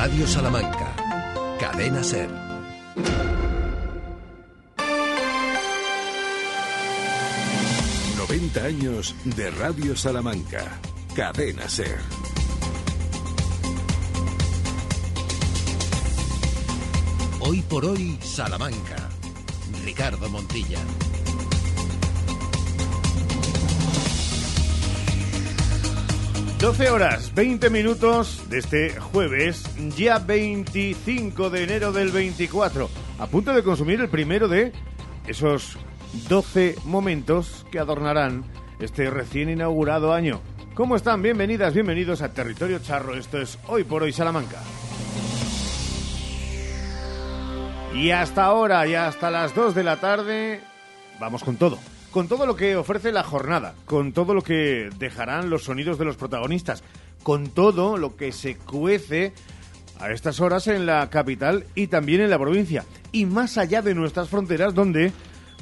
Radio Salamanca. Cadena Ser. ...90 años de Radio Salamanca. Cadena Ser. Hoy por hoy, Salamanca. Ricardo Montilla. 12 horas, 20 minutos de este jueves, ya 25 de enero del 24. A punto de consumir el primero de esos 12 momentos que adornarán este recién inaugurado año. ¿Cómo están? Bienvenidas, bienvenidos a Territorio Charro. Esto es Hoy por Hoy Salamanca. Y hasta ahora, y hasta las 2 de la tarde, vamos con todo con todo lo que ofrece la jornada, con todo lo que dejarán los sonidos de los protagonistas, con todo lo que se cuece a estas horas en la capital y también en la provincia, y más allá de nuestras fronteras donde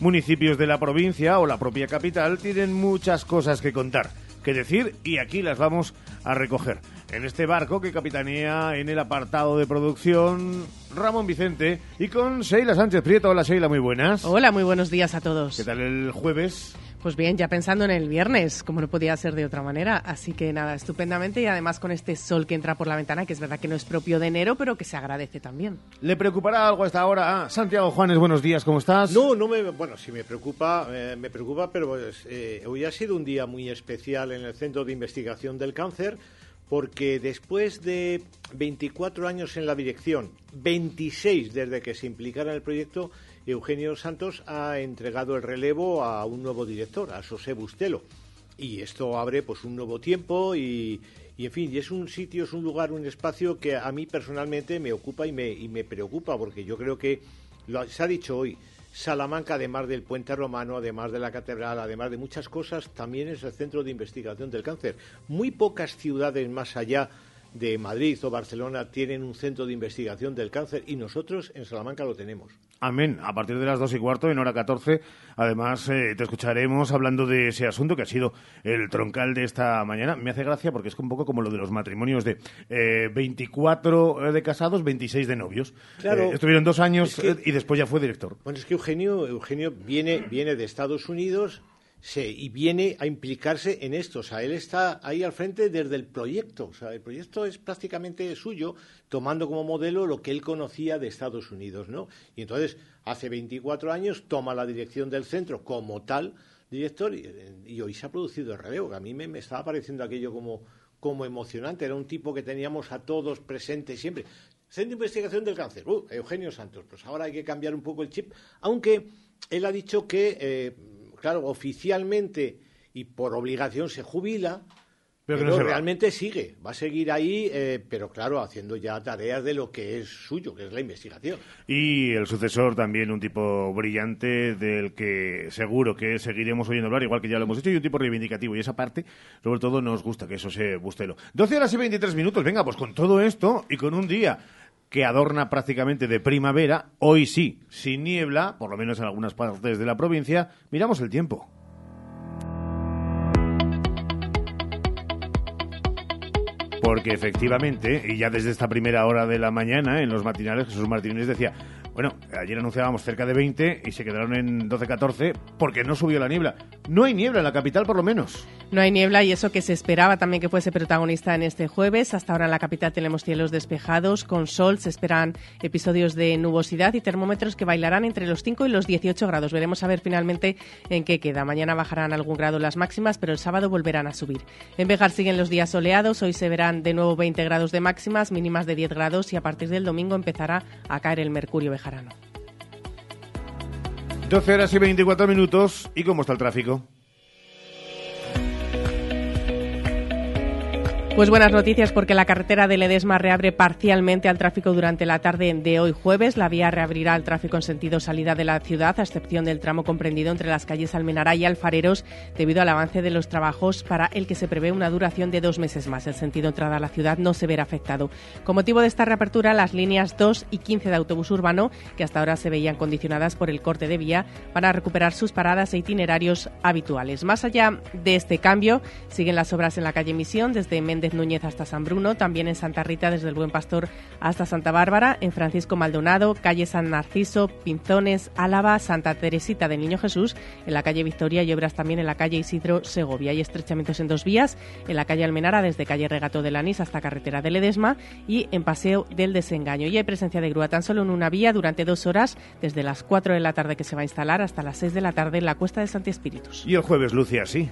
municipios de la provincia o la propia capital tienen muchas cosas que contar, que decir y aquí las vamos a recoger en este barco que capitanea en el apartado de producción Ramón Vicente y con Sheila Sánchez Prieto. Hola Sheila, muy buenas. Hola, muy buenos días a todos. ¿Qué tal el jueves? Pues bien, ya pensando en el viernes, como no podía ser de otra manera. Así que nada, estupendamente y además con este sol que entra por la ventana, que es verdad que no es propio de enero, pero que se agradece también. ¿Le preocupará algo a esta hora? Ah, Santiago Juanes, buenos días, ¿cómo estás? No, no me, bueno, sí me preocupa, eh, me preocupa, pero pues, eh, hoy ha sido un día muy especial en el Centro de Investigación del Cáncer porque después de 24 años en la dirección, 26 desde que se implicara en el proyecto, Eugenio Santos ha entregado el relevo a un nuevo director, a José Bustelo. Y esto abre pues un nuevo tiempo y, en fin, y es un sitio, es un lugar, un espacio que a mí personalmente me ocupa y me, y me preocupa, porque yo creo que, lo, se ha dicho hoy, Salamanca, además del puente romano, además de la catedral, además de muchas cosas, también es el centro de investigación del cáncer. Muy pocas ciudades más allá de Madrid o Barcelona tienen un centro de investigación del cáncer y nosotros en Salamanca lo tenemos. Amén. A partir de las dos y cuarto, en hora 14, además eh, te escucharemos hablando de ese asunto que ha sido el troncal de esta mañana. Me hace gracia porque es un poco como lo de los matrimonios de eh, 24 de casados, 26 de novios. Claro. Eh, estuvieron dos años eh, y después ya fue director. Bueno, es que Eugenio, Eugenio viene, viene de Estados Unidos y viene a implicarse en esto. O sea, él está ahí al frente desde el proyecto. O sea, el proyecto es prácticamente suyo, tomando como modelo lo que él conocía de Estados Unidos, ¿no? Y entonces, hace 24 años, toma la dirección del centro como tal director y, hoy se ha producido el relevo. a mí me, estaba pareciendo aquello como, como emocionante. Era un tipo que teníamos a todos presentes siempre. Centro de Investigación del Cáncer, uh, Eugenio Santos. Pues ahora hay que cambiar un poco el chip, aunque él ha dicho que... Eh, claro, oficialmente y por obligación se jubila, pero, realmente sigue, va a seguir ahí, eh, pero claro, haciendo ya tareas de lo que es suyo, que es la investigación. Y el sucesor también, un tipo brillante del que seguro que seguiremos oyendo hablar, igual que ya lo hemos hecho, y un tipo reivindicativo. Y esa parte, sobre todo, nos gusta que eso se Bustelo. 12 horas y 23 minutos, venga, pues con todo esto y con un día que adorna prácticamente de primavera, hoy sí, sin niebla, por lo menos en algunas partes de la provincia, miramos el tiempo. Porque efectivamente, y ya desde esta primera hora de la mañana, en los matinales, Jesús Martínez decía, bueno, ayer anunciábamos cerca de 20 y se quedaron en 12-14 porque no subió la niebla. No hay niebla en la capital, por lo menos. No hay niebla y eso que se esperaba también que fuese protagonista en este jueves. Hasta ahora en la capital tenemos cielos despejados, con sol, se esperan episodios de nubosidad y termómetros que bailarán entre los 5 y los 18 grados. Veremos a ver finalmente en qué queda. Mañana bajarán algún grado las máximas, pero el sábado volverán a subir. En Bejar siguen los días soleados, hoy se verán de nuevo 20 grados de máximas, mínimas de 10 grados y a partir del domingo empezará a caer el mercurio Bejar. 12 horas y 24 minutos. ¿Y cómo está el tráfico? Pues buenas noticias porque la carretera de Ledesma reabre parcialmente al tráfico durante la tarde de hoy jueves. La vía reabrirá al tráfico en sentido salida de la ciudad, a excepción del tramo comprendido entre las calles Almenara y Alfareros, debido al avance de los trabajos para el que se prevé una duración de dos meses más. El sentido entrada a la ciudad no se verá afectado. Con motivo de esta reapertura, las líneas 2 y 15 de autobús urbano, que hasta ahora se veían condicionadas por el corte de vía, van a recuperar sus paradas e itinerarios habituales. Más allá de este cambio, siguen las obras en la calle Misión desde Méndez Méndez Núñez hasta San Bruno, también en Santa Rita desde el Buen Pastor hasta Santa Bárbara, en Francisco Maldonado, calle San Narciso, Pinzones, Álava, Santa Teresita del Niño Jesús, en la calle Victoria y obras también en la calle Isidro Segovia. Hay estrechamientos en dos vías, en la calle Almenara desde calle Regato de Lanís hasta carretera de Ledesma y en Paseo del Desengaño. Y hay presencia de grúa tan solo en una vía durante dos horas, desde las 4 de la tarde que se va a instalar hasta las 6 de la tarde en la Cuesta de Santi Espíritus. Y el jueves luce así.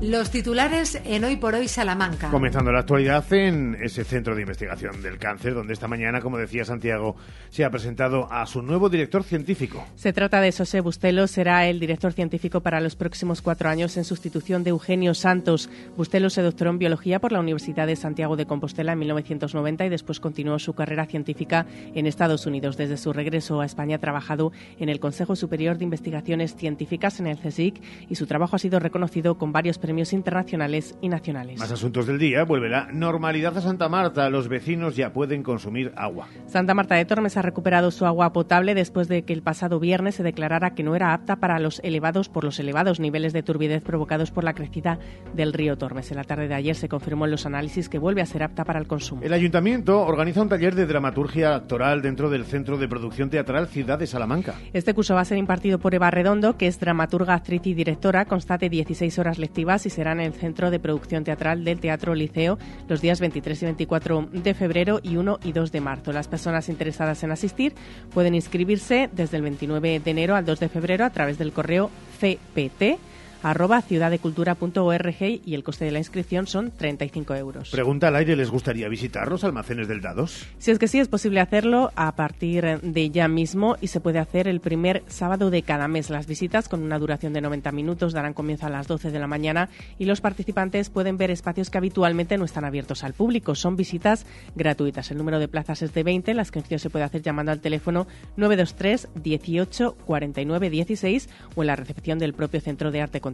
Los titulares en Hoy por Hoy Salamanca. Comenzando la actualidad en ese centro de investigación del cáncer, donde esta mañana, como decía Santiago, se ha presentado a su nuevo director científico. Se trata de José Bustelo, será el director científico para los próximos cuatro años en sustitución de Eugenio Santos. Bustelo se doctoró en biología por la Universidad de Santiago de Compostela en 1990 y después continuó su carrera científica en Estados Unidos. Desde su regreso a España ha trabajado en el Consejo Superior de Investigaciones Científicas en el CSIC y su trabajo ha sido reconocido con varios premios internacionales y nacionales. Más asuntos del día. Vuelve la normalidad a Santa Marta. Los vecinos ya pueden consumir agua. Santa Marta de Tormes ha recuperado su agua potable después de que el pasado viernes se declarara que no era apta para los elevados por los elevados niveles de turbidez provocados por la crecida del río Tormes. En la tarde de ayer se confirmó en los análisis que vuelve a ser apta para el consumo. El ayuntamiento organiza un taller de dramaturgia actoral dentro del Centro de Producción Teatral Ciudad de Salamanca. Este curso va a ser impartido por Eva Redondo, que es dramaturga, actriz y directora. Constate 16 horas lectivas y será en el Centro de Producción Teatral del Teatro Liceo los días 23 y 24 de febrero y 1 y 2 de marzo. Las personas interesadas en asistir pueden inscribirse desde el 29 de enero al 2 de febrero a través del correo CPT arroba ciudaddecultura.org y el coste de la inscripción son 35 euros. Pregunta al aire, ¿les gustaría visitar los almacenes del Dados? Si es que sí, es posible hacerlo a partir de ya mismo y se puede hacer el primer sábado de cada mes. Las visitas, con una duración de 90 minutos, darán comienzo a las 12 de la mañana y los participantes pueden ver espacios que habitualmente no están abiertos al público. Son visitas gratuitas. El número de plazas es de 20. La inscripción se puede hacer llamando al teléfono 923 18 49 16 o en la recepción del propio Centro de Arte contemporáneo.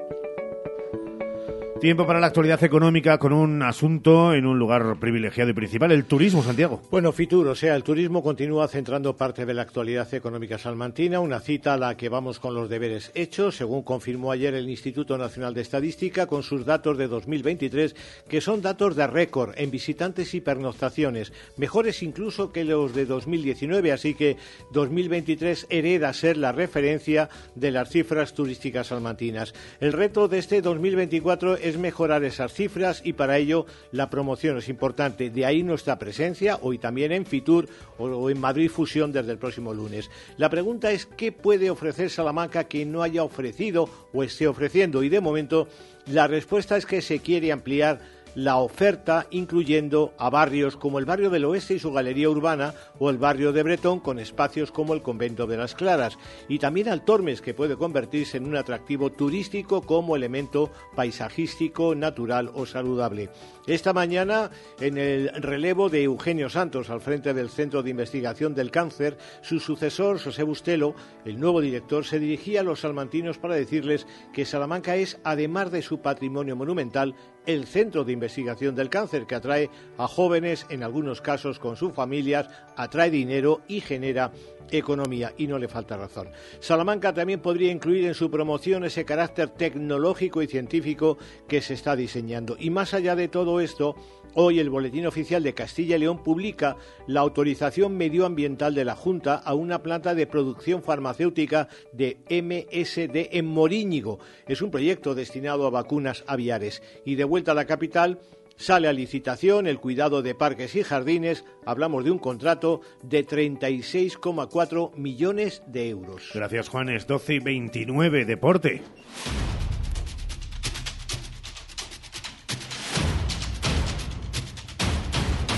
Tiempo para la actualidad económica con un asunto en un lugar privilegiado y principal, el turismo, Santiago. Bueno, Fitur, o sea, el turismo continúa centrando parte de la actualidad económica salmantina, una cita a la que vamos con los deberes hechos, según confirmó ayer el Instituto Nacional de Estadística con sus datos de 2023, que son datos de récord en visitantes y pernoctaciones, mejores incluso que los de 2019, así que 2023 hereda ser la referencia de las cifras turísticas salmantinas. El reto de este 2024 es es mejorar esas cifras y para ello la promoción es importante. De ahí nuestra presencia hoy también en Fitur o en Madrid Fusión desde el próximo lunes. La pregunta es qué puede ofrecer Salamanca que no haya ofrecido o esté ofreciendo y de momento la respuesta es que se quiere ampliar la oferta incluyendo a barrios como el barrio del Oeste y su galería urbana o el barrio de Bretón con espacios como el convento de las Claras y también al Tormes que puede convertirse en un atractivo turístico como elemento paisajístico, natural o saludable. Esta mañana, en el relevo de Eugenio Santos al frente del Centro de Investigación del Cáncer, su sucesor, José Bustelo, el nuevo director, se dirigía a los salmantinos para decirles que Salamanca es, además de su patrimonio monumental, el centro de investigación del cáncer que atrae a jóvenes, en algunos casos con sus familias, atrae dinero y genera economía y no le falta razón. Salamanca también podría incluir en su promoción ese carácter tecnológico y científico que se está diseñando. Y más allá de todo esto, hoy el Boletín Oficial de Castilla y León publica la autorización medioambiental de la Junta a una planta de producción farmacéutica de MSD en Moríñigo. Es un proyecto destinado a vacunas aviares. Y de vuelta a la capital, Sale a licitación el cuidado de parques y jardines. Hablamos de un contrato de 36,4 millones de euros. Gracias, Juanes. 12 y 29, deporte.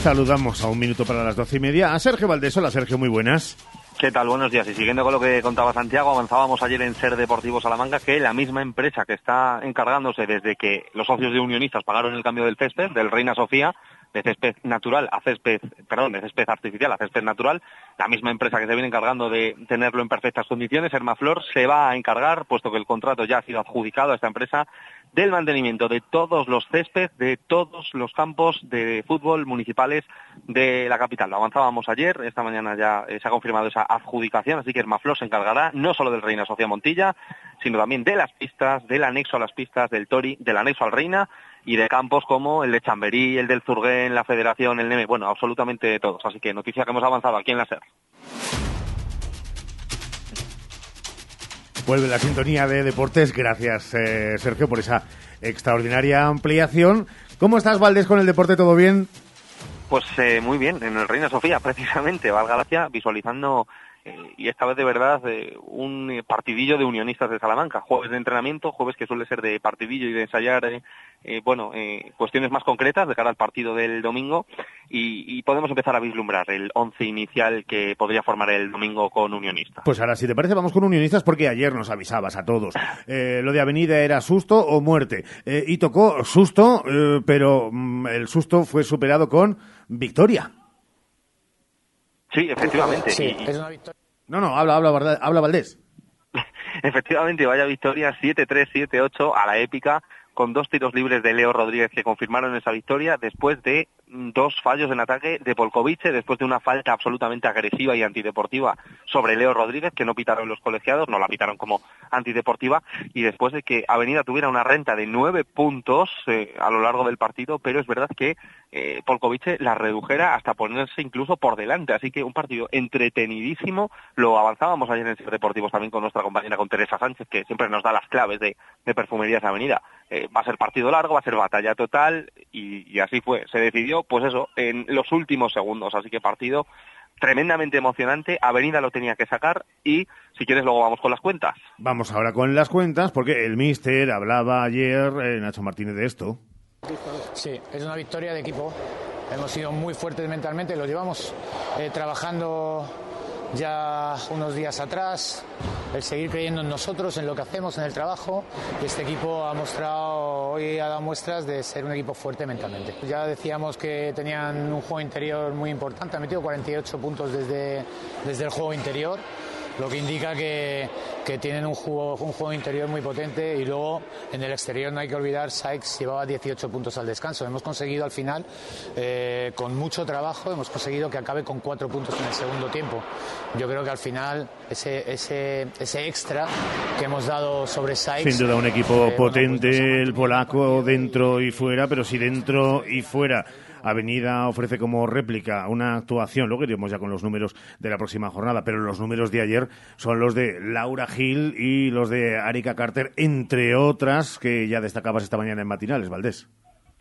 Saludamos a un minuto para las doce y media a Sergio Valdés. Hola, Sergio, muy buenas. ¿Qué tal? Buenos días. Y siguiendo con lo que contaba Santiago, avanzábamos ayer en Ser Deportivo Salamanca que la misma empresa que está encargándose desde que los socios de Unionistas pagaron el cambio del césped, del Reina Sofía, de césped natural a césped, perdón, de césped artificial a césped natural, la misma empresa que se viene encargando de tenerlo en perfectas condiciones, Hermaflor, se va a encargar, puesto que el contrato ya ha sido adjudicado a esta empresa, del mantenimiento de todos los césped, de todos los campos de fútbol municipales de la capital. Lo avanzábamos ayer, esta mañana ya eh, se ha confirmado esa adjudicación, así que Hermaflor se encargará no solo del Reina Sofía Montilla, sino también de las pistas, del anexo a las pistas del Tori, del anexo al Reina y de campos como el de Chamberí, el del Zurguén, la Federación, el NEME, bueno, absolutamente todos. Así que noticia que hemos avanzado aquí en la SER. Vuelve la sintonía de deportes. Gracias, eh, Sergio, por esa extraordinaria ampliación. ¿Cómo estás, Valdés, con el deporte? ¿Todo bien? Pues eh, muy bien, en el Reina Sofía, precisamente, Valga Gracia, visualizando eh, y esta vez de verdad eh, un eh, partidillo de unionistas de Salamanca, jueves de entrenamiento, jueves que suele ser de partidillo y de ensayar, bueno, cuestiones más concretas de cara al partido del domingo y, podemos empezar a vislumbrar el once inicial que podría formar el domingo con unionistas. Pues ahora, si te parece, vamos con unionistas porque ayer nos avisabas a todos. lo de Avenida era susto o muerte y tocó susto, pero mm, el susto fue superado con victoria. Sí, efectivamente. Sí, es una victoria. No, no, habla, habla, habla Valdés. efectivamente, vaya victoria 7-3, 7-8 a la épica con dos tiros libres de Leo Rodríguez que confirmaron esa victoria después de dos fallos en ataque de Polkovice, después de una falta absolutamente agresiva y antideportiva sobre Leo Rodríguez, que no pitaron los colegiados, no la pitaron como antideportiva, y después de que Avenida tuviera una renta de nueve puntos eh, a lo largo del partido, pero es verdad que eh, Polkovice la redujera hasta ponerse incluso por delante, así que un partido entretenidísimo, lo avanzábamos ayer en Ser Deportivos también con nuestra compañera, con Teresa Sánchez, que siempre nos da las claves de, de Perfumerías Avenida. Eh, va a ser partido largo, va a ser batalla total, y así fue. Se decidió pues eso, en los últimos segundos. Así que partido tremendamente emocionante. Avenida lo tenía que sacar y, si quieres, luego vamos con las cuentas. Vamos ahora con las cuentas, porque el míster hablaba ayer, eh, Nacho Martínez, de esto. Sí, es una victoria de equipo. Hemos sido muy fuertes mentalmente, lo llevamos eh, trabajando ya unos días atrás, el seguir creyendo en nosotros, en lo que hacemos, en el trabajo. Este equipo ha mostrado, hoy ha dado muestras de ser un equipo fuerte mentalmente. Ya decíamos que tenían un juego interior muy importante, han metido 48 puntos desde, desde el juego interior lo que indica que, que tienen un juego, un juego interior muy potente y luego en el exterior no hay que olvidar, Sykes llevaba 18 puntos al descanso. Hemos conseguido al final, eh, con mucho trabajo, hemos conseguido que acabe con 4 puntos en el segundo tiempo. Yo creo que al final ese, ese, ese extra que hemos dado sobre Sykes... Sin duda un equipo eh, pues potente, el polaco dentro y fuera, pero si dentro y fuera Avenida ofrece como réplica una actuación, luego iremos ya con los números de la próxima jornada, pero los números de ayer son los de Laura Gil y los de Arika Carter, entre otras que ya destacabas esta mañana en matinales, Valdés.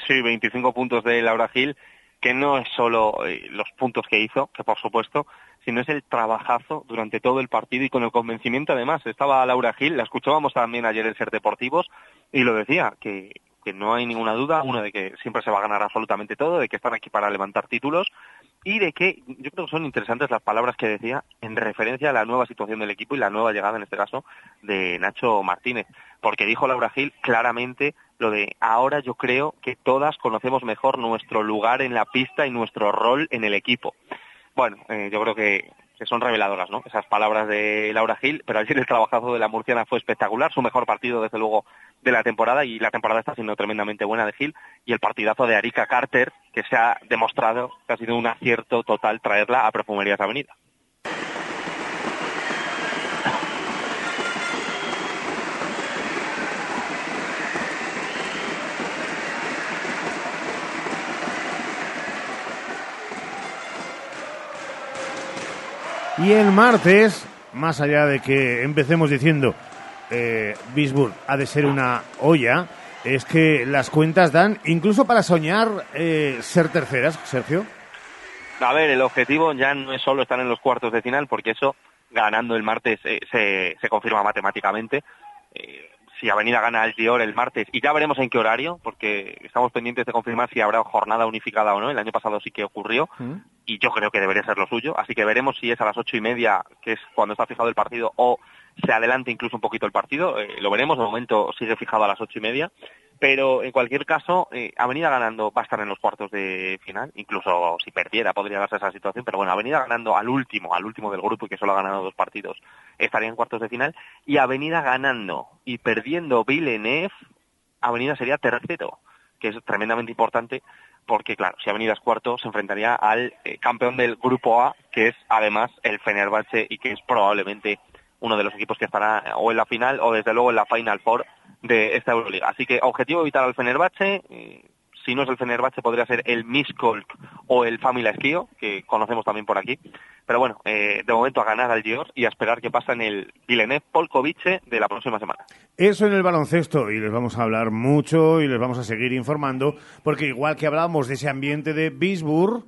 Sí, 25 puntos de Laura Gil, que no es solo eh, los puntos que hizo, que por supuesto, sino es el trabajazo durante todo el partido y con el convencimiento además. Estaba Laura Gil, la escuchábamos también ayer en Ser Deportivos y lo decía, que que no hay ninguna duda, una de que siempre se va a ganar absolutamente todo, de que están aquí para levantar títulos y de que yo creo que son interesantes las palabras que decía en referencia a la nueva situación del equipo y la nueva llegada en este caso de Nacho Martínez, porque dijo Laura Gil claramente lo de ahora yo creo que todas conocemos mejor nuestro lugar en la pista y nuestro rol en el equipo. Bueno, eh, yo creo que que son reveladoras, ¿no? Esas palabras de Laura Gil, pero ayer el trabajazo de la murciana fue espectacular, su mejor partido desde luego de la temporada y la temporada está siendo tremendamente buena de Gil y el partidazo de Arika Carter, que se ha demostrado que ha sido un acierto total traerla a Perfumerías Avenida. Y el martes, más allá de que empecemos diciendo eh, ha de ser una olla, es que las cuentas dan incluso para soñar eh, ser terceras, Sergio. A ver, el objetivo ya no es solo estar en los cuartos de final, porque eso, ganando el martes, eh, se, se, confirma matemáticamente. Eh, si Avenida gana el Dior el martes, y ya veremos en qué horario, porque estamos pendientes de confirmar si habrá jornada unificada o no. El año pasado sí que ocurrió, mm. y yo creo que debería ser lo suyo. Así que veremos si es a las ocho y media, que es cuando está fijado el partido, o se adelante incluso un poquito el partido. Eh, lo veremos, de momento sigue fijado a las ocho y media pero en cualquier caso, eh, Avenida ganando va a estar en los cuartos de final, incluso si perdiera podría darse esa situación, pero bueno, Avenida ganando al último, al último del grupo y que solo ha ganado dos partidos, estaría en cuartos de final, y Avenida ganando y perdiendo Villeneuve, Avenida sería tercero, que es tremendamente importante porque, claro, si Avenida es cuarto, se enfrentaría al eh, campeón del Grupo A, que es además el Fenerbahce y que es probablemente uno de los equipos que estará o en la final o desde luego en la Final Four de esta Euroliga. Así que objetivo evitar al Fenerbahce, si no es el Fenerbahce podría ser el Miskolc o el Famila Esquío, que conocemos también por aquí. Pero bueno, eh, de momento a ganar al Dior y a esperar que pasa en el Vilenev Polkovice de la próxima semana. Eso en el baloncesto y les vamos a hablar mucho y les vamos a seguir informando porque igual que hablábamos de ese ambiente de Bisburg,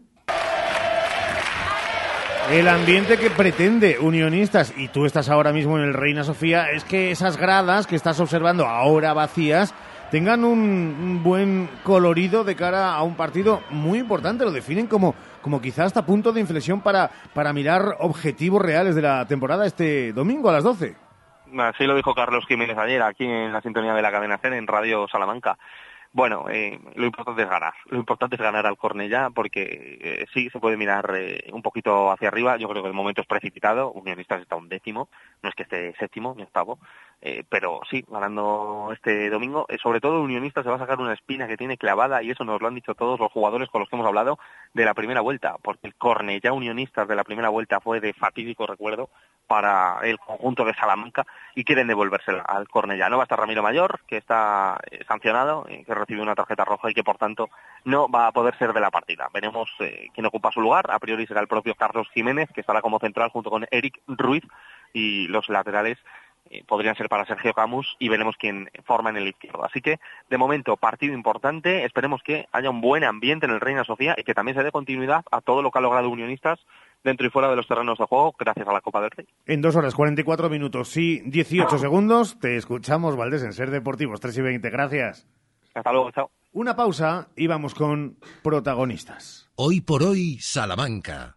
el ambiente que pretende Unionistas, y tú estás ahora mismo en el Reina Sofía, es que esas gradas que estás observando ahora vacías tengan un, buen colorido de cara a un partido muy importante. Lo definen como, como quizás hasta punto de inflexión para, para mirar objetivos reales de la temporada este domingo a las 12. Así lo dijo Carlos Jiménez ayer aquí en la sintonía de la cadena CEN en Radio Salamanca. Bueno, eh, lo importante es ganar. Lo importante es ganar al Cornellá porque eh, sí se puede mirar eh, un poquito hacia arriba. Yo creo que el momento es precipitado. Unionistas está un décimo, no es que esté séptimo ni octavo. Eh, pero sí, ganando este domingo, eh, sobre todo Unionista se va a sacar una espina que tiene clavada y eso nos lo han dicho todos los jugadores con los que hemos hablado de la primera vuelta, porque el Cornellá Unionistas de la primera vuelta fue de fatídico recuerdo para el conjunto de Salamanca y quieren devolvérsela al Cornellá. No va a estar Ramiro Mayor, que está eh, sancionado, que recibe una tarjeta roja y que por tanto no va a poder ser de la partida. Veremos quién ocupa su lugar. A priori será el propio Carlos Jiménez, que estará como central junto con Eric Ruiz y los laterales eh, podrían ser para Sergio Camus y veremos quién forma en el izquierdo. Así que, de momento, partido importante. Esperemos que haya un buen ambiente en el Reina Sofía y que también se dé continuidad a todo lo que ha logrado Unionistas dentro y fuera de los terrenos de juego gracias a la Copa del Rey. En dos horas, 44 minutos y 18 segundos, te escuchamos, Valdés, en Ser Deportivos, 3 y 20. Gracias. Hasta luego, chao. Una pausa y vamos con protagonistas. Hoy por hoy, Salamanca.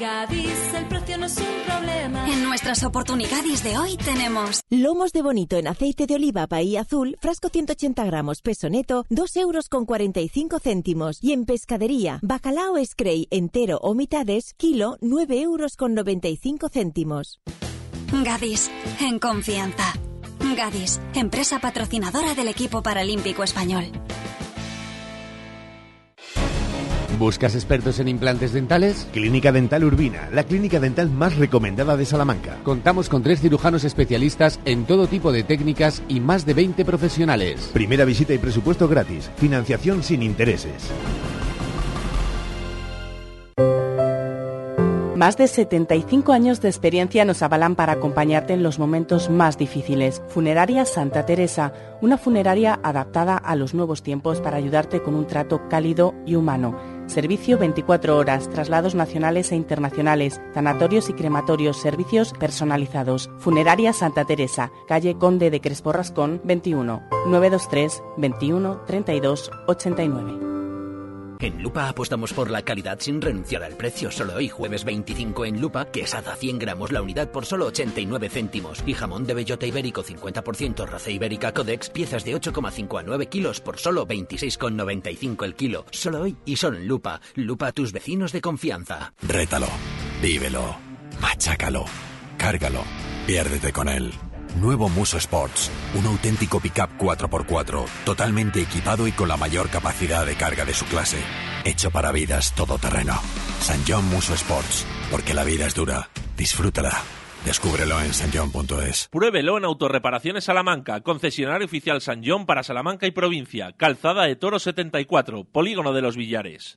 Gadis, el precio no es un problema. En nuestras oportunidades de hoy tenemos lomos de bonito en aceite de oliva Bahía Azul, frasco 180 gramos, peso neto, 2 euros con 45 céntimos. Y en pescadería, bacalao Scray entero o mitades, kilo, 9 euros con 95 céntimos. Gadis, en confianza. Gadis, empresa patrocinadora del equipo paralímpico español. ¿Buscas expertos en implantes dentales? Clínica Dental Urbina, la clínica dental más recomendada de Salamanca. Contamos con tres cirujanos especialistas en todo tipo de técnicas y más de 20 profesionales. Primera visita y presupuesto gratis. Financiación sin intereses. Más de 75 años de experiencia nos avalan para acompañarte en los momentos más difíciles. Funeraria Santa Teresa, una funeraria adaptada a los nuevos tiempos para ayudarte con un trato cálido y humano. Servicio 24 horas, traslados nacionales e internacionales, sanatorios y crematorios, servicios personalizados. Funeraria Santa Teresa, calle Conde de Crespo Rascón, 21 923 21 32 89. En Lupa apostamos por la calidad sin renunciar al precio. Solo hoy, jueves 25 en Lupa, quesada 100 gramos la unidad por solo 89 céntimos. Y jamón de bellota ibérico 50% raza ibérica Codex, piezas de 8,5 a 9 kilos por solo 26,95 el kilo. Solo hoy y solo en Lupa. Lupa a tus vecinos de confianza. Rétalo, vívelo, machácalo, cárgalo, piérdete con él. Nuevo Muso Sports, un auténtico pickup 4x4, totalmente equipado y con la mayor capacidad de carga de su clase. Hecho para vidas todoterreno. San John Muso Sports, porque la vida es dura. Disfrútala. Descúbrelo en sanjon.es. Pruébelo en Autorreparaciones Salamanca, concesionario oficial San John para Salamanca y provincia, Calzada de Toro 74, Polígono de los Villares.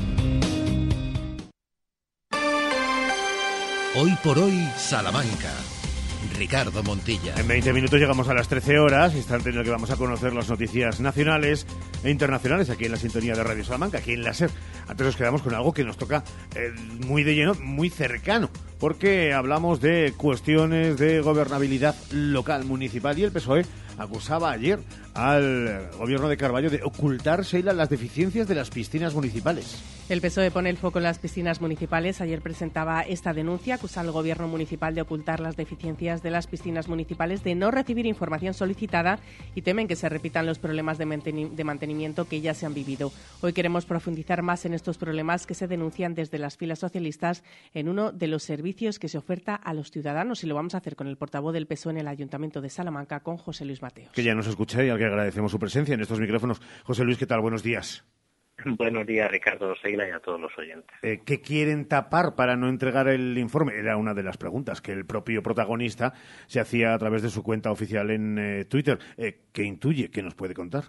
Hoy por hoy, Salamanca. Ricardo Montilla. En 20 minutos llegamos a las 13 horas, instante en el que vamos a conocer las noticias nacionales e internacionales aquí en la sintonía de Radio Salamanca, aquí en la SER. Antes nos quedamos con algo que nos toca eh, muy de lleno, muy cercano, porque hablamos de cuestiones de gobernabilidad local, municipal y el PSOE acusaba ayer al gobierno de Carballo de ocultar, Sheila, las deficiencias de las piscinas municipales. El PSOE pone el foco en las piscinas municipales. Ayer presentaba esta denuncia, acusa al gobierno municipal de ocultar las deficiencias de las piscinas municipales, de no recibir información solicitada y temen que se repitan los problemas de, mantenimiento que ya se han vivido. Hoy queremos profundizar más en estos problemas que se denuncian desde las filas socialistas en uno de los servicios que se oferta a los ciudadanos y lo vamos a hacer con el portavoz del PSOE en el Ayuntamiento de Salamanca, con José Luis Mateos. Que ya nos escucha y al que agradecemos su presencia en estos micrófonos. José Luis, ¿qué tal? Buenos días. Buenos días, Ricardo Seila y a todos los oyentes. Eh, ¿Qué quieren tapar para no entregar el informe? Era una de las preguntas que el propio protagonista se hacía a través de su cuenta oficial en eh, Twitter. Eh, ¿Qué intuye? ¿Qué nos puede contar?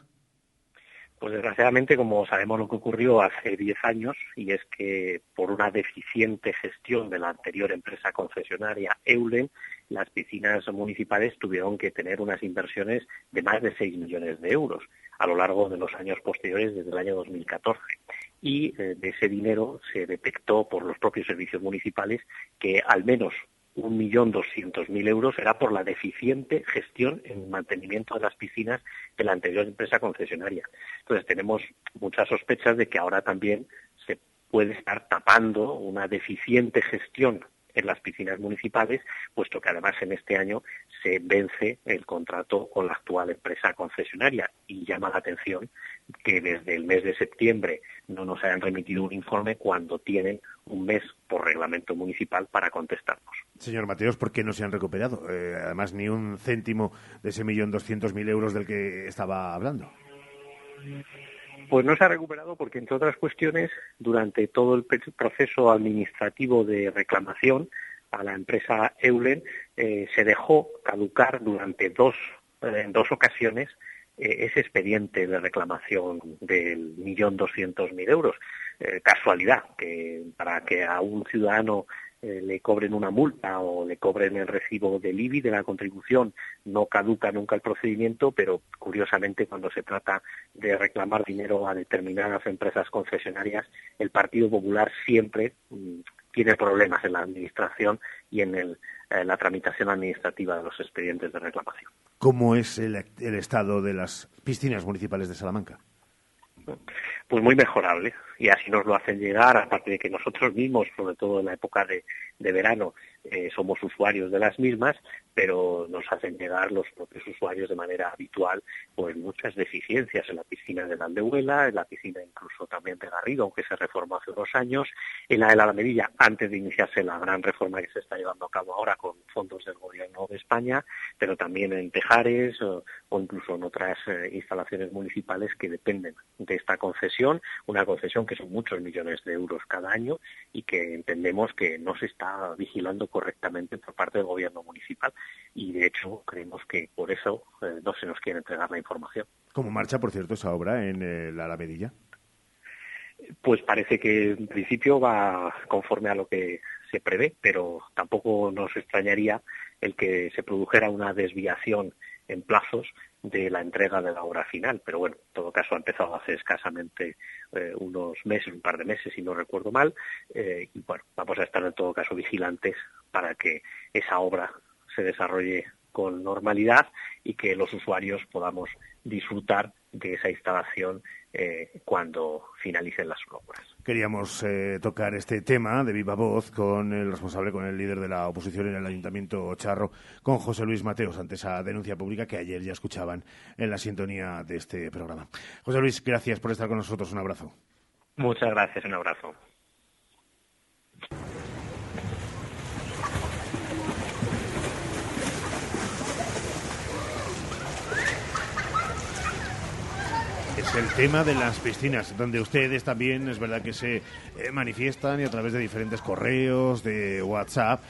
Pues desgraciadamente, como sabemos lo que ocurrió hace 10 años, y es que por una deficiente gestión de la anterior empresa concesionaria Eulen, las piscinas municipales tuvieron que tener unas inversiones de más de 6 millones de euros a lo largo de los años posteriores, desde el año 2014. Y eh, de ese dinero se detectó por los propios servicios municipales que al menos 1.200.000 euros era por la deficiente gestión en mantenimiento de las piscinas de la anterior empresa concesionaria. Entonces tenemos muchas sospechas de que ahora también se puede estar tapando una deficiente gestión en las piscinas municipales, puesto que además en este año se vence el contrato con la actual empresa concesionaria y llama la atención que desde el mes de septiembre no nos hayan remitido un informe cuando tienen un mes por reglamento municipal para contestarnos. Señor Mateos, ¿por qué no se han recuperado? Eh, además, ni un céntimo de ese millón doscientos mil euros del que estaba hablando. Pues no se ha recuperado porque, entre otras cuestiones, durante todo el proceso administrativo de reclamación a la empresa Eulen eh, se dejó caducar durante dos, eh, en dos ocasiones eh, ese expediente de reclamación del millón doscientos mil euros. casualidad que para que a un ciudadano eh, le cobren una multa o le cobren el recibo del IBI de la contribución, no caduca nunca el procedimiento, pero curiosamente cuando se trata de reclamar dinero a determinadas empresas concesionarias, el Partido Popular siempre mm, tiene problemas en la administración y en la tramitación administrativa de los expedientes de reclamación. ¿Cómo es el estado de las piscinas municipales de Salamanca? Pues muy mejorable. Y así nos lo hacen llegar, aparte de que nosotros mismos, sobre todo en la época de, verano, eh, somos usuarios de las mismas, pero nos hacen llegar los propios usuarios de manera habitual pues muchas deficiencias en la piscina de la Aldehuela, en la piscina incluso también de Garrido, aunque se reformó hace unos años, en la de la Alamedilla, antes de iniciarse la gran reforma que se está llevando a cabo ahora con fondos del Gobierno de España, pero también en Tejares o, incluso en otras eh, instalaciones municipales que dependen de esta concesión, una concesión que que son muchos millones de euros cada año y que entendemos que no se está vigilando correctamente por parte del gobierno municipal y de hecho creemos que por eso eh, no se nos quiere entregar la información. ¿Cómo marcha, por cierto, esa obra en eh, la Alamedilla? Pues parece que en principio va conforme a lo que se prevé, pero tampoco nos extrañaría el que se produjera una desviación en plazos de la entrega de la obra final. Pero bueno, en todo caso ha empezado hace escasamente eh, unos meses, un par de meses, si no recuerdo mal. Eh, y bueno, vamos a estar en todo caso vigilantes para que esa obra se desarrolle con normalidad y que los usuarios podamos disfrutar de esa instalación eh, cuando finalicen las obras. Queríamos eh, tocar este tema de viva voz con el responsable, con el líder de la oposición en el Ayuntamiento Charro, con José Luis Mateos, ante esa denuncia pública que ayer ya escuchaban en la sintonía de este programa. José Luis, gracias por estar con nosotros. Un abrazo. Muchas gracias. Un abrazo. El tema de las piscinas, donde ustedes también es verdad que se eh, manifiestan y a través de diferentes correos, de WhatsApp,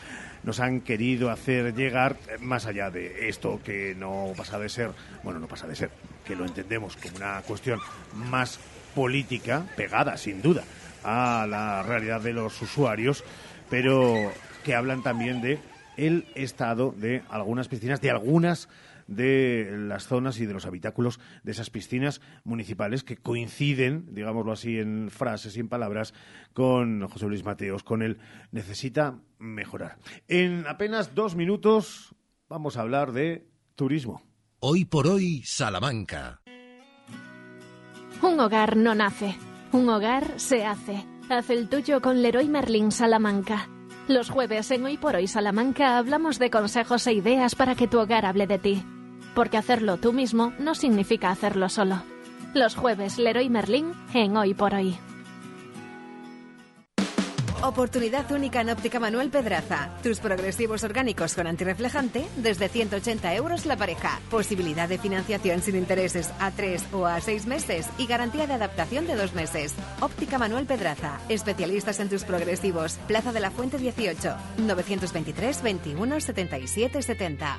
nos han querido hacer llegar eh, más allá de esto que no pasa de ser, bueno, no pasa de ser, que lo entendemos como una cuestión más política, pegada sin duda a la realidad de los usuarios, pero que hablan también de el estado de algunas piscinas, de algunas de las zonas y de los habitáculos de esas piscinas municipales que coinciden, digámoslo así en frases y en palabras, con José Luis Mateos, con él necesita mejorar. En apenas dos minutos vamos a hablar de turismo. Hoy por hoy, Salamanca. Un hogar no nace, un hogar se hace. Haz el tuyo con Leroy Merlin Salamanca. Los jueves en Hoy por Hoy Salamanca hablamos de consejos e ideas para que tu hogar hable de ti. Porque hacerlo tú mismo no significa hacerlo solo. Los jueves Leroy Merlin en Hoy por Hoy. Oportunidad única en Óptica Manuel Pedraza. Tus progresivos orgánicos con antirreflejante desde 180 euros la pareja. Posibilidad de financiación sin intereses a 3 o a 6 meses y garantía de adaptación de 2 meses. Óptica Manuel Pedraza. Especialistas en tus progresivos. Plaza de la Fuente 18. 923 21 77 70.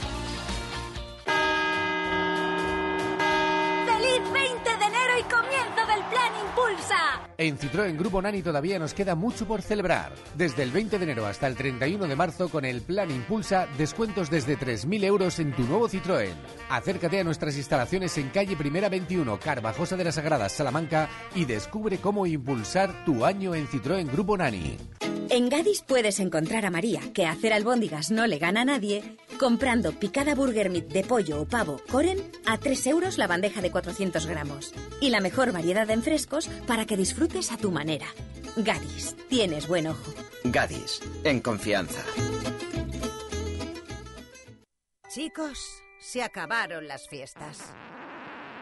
¡Feliz 20 de enero y comienzo del Plan Impulsa! En Citroën Grupo Nani todavía nos queda mucho por celebrar. Desde el 20 de enero hasta el 31 de marzo con el Plan Impulsa, descuentos desde 3.000 euros en tu nuevo Citroën. Acércate a nuestras instalaciones en calle Primera 21, Carvajosa de las Sagradas, Salamanca y descubre cómo impulsar tu año en Citroën Grupo Nani. En Gadis puedes encontrar a María, que hacer albóndigas no le gana a nadie, comprando picada burger meat de pollo o pavo Coren a 3 euros la bandeja de 400 gramos. Y la mejor variedad en frescos para que disfrutes a tu manera. Gadis, tienes buen ojo. Gadis, en confianza. Chicos, se acabaron las fiestas.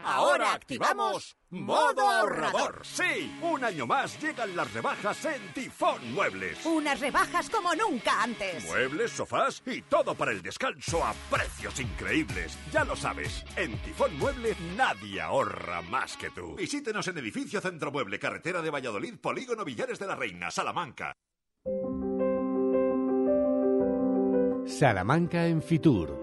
Ahora activamos modo ahorrador. Sí, un año más llegan las rebajas en Tifón Muebles. Unas rebajas como nunca antes. Muebles, sofás y todo para el descanso a precios increíbles. Ya lo sabes, en Tifón Mueble nadie ahorra más que tú. Visítenos en Edificio Centro Mueble, Carretera de Valladolid, Polígono Villares de la Reina, Salamanca. Salamanca en Fitur.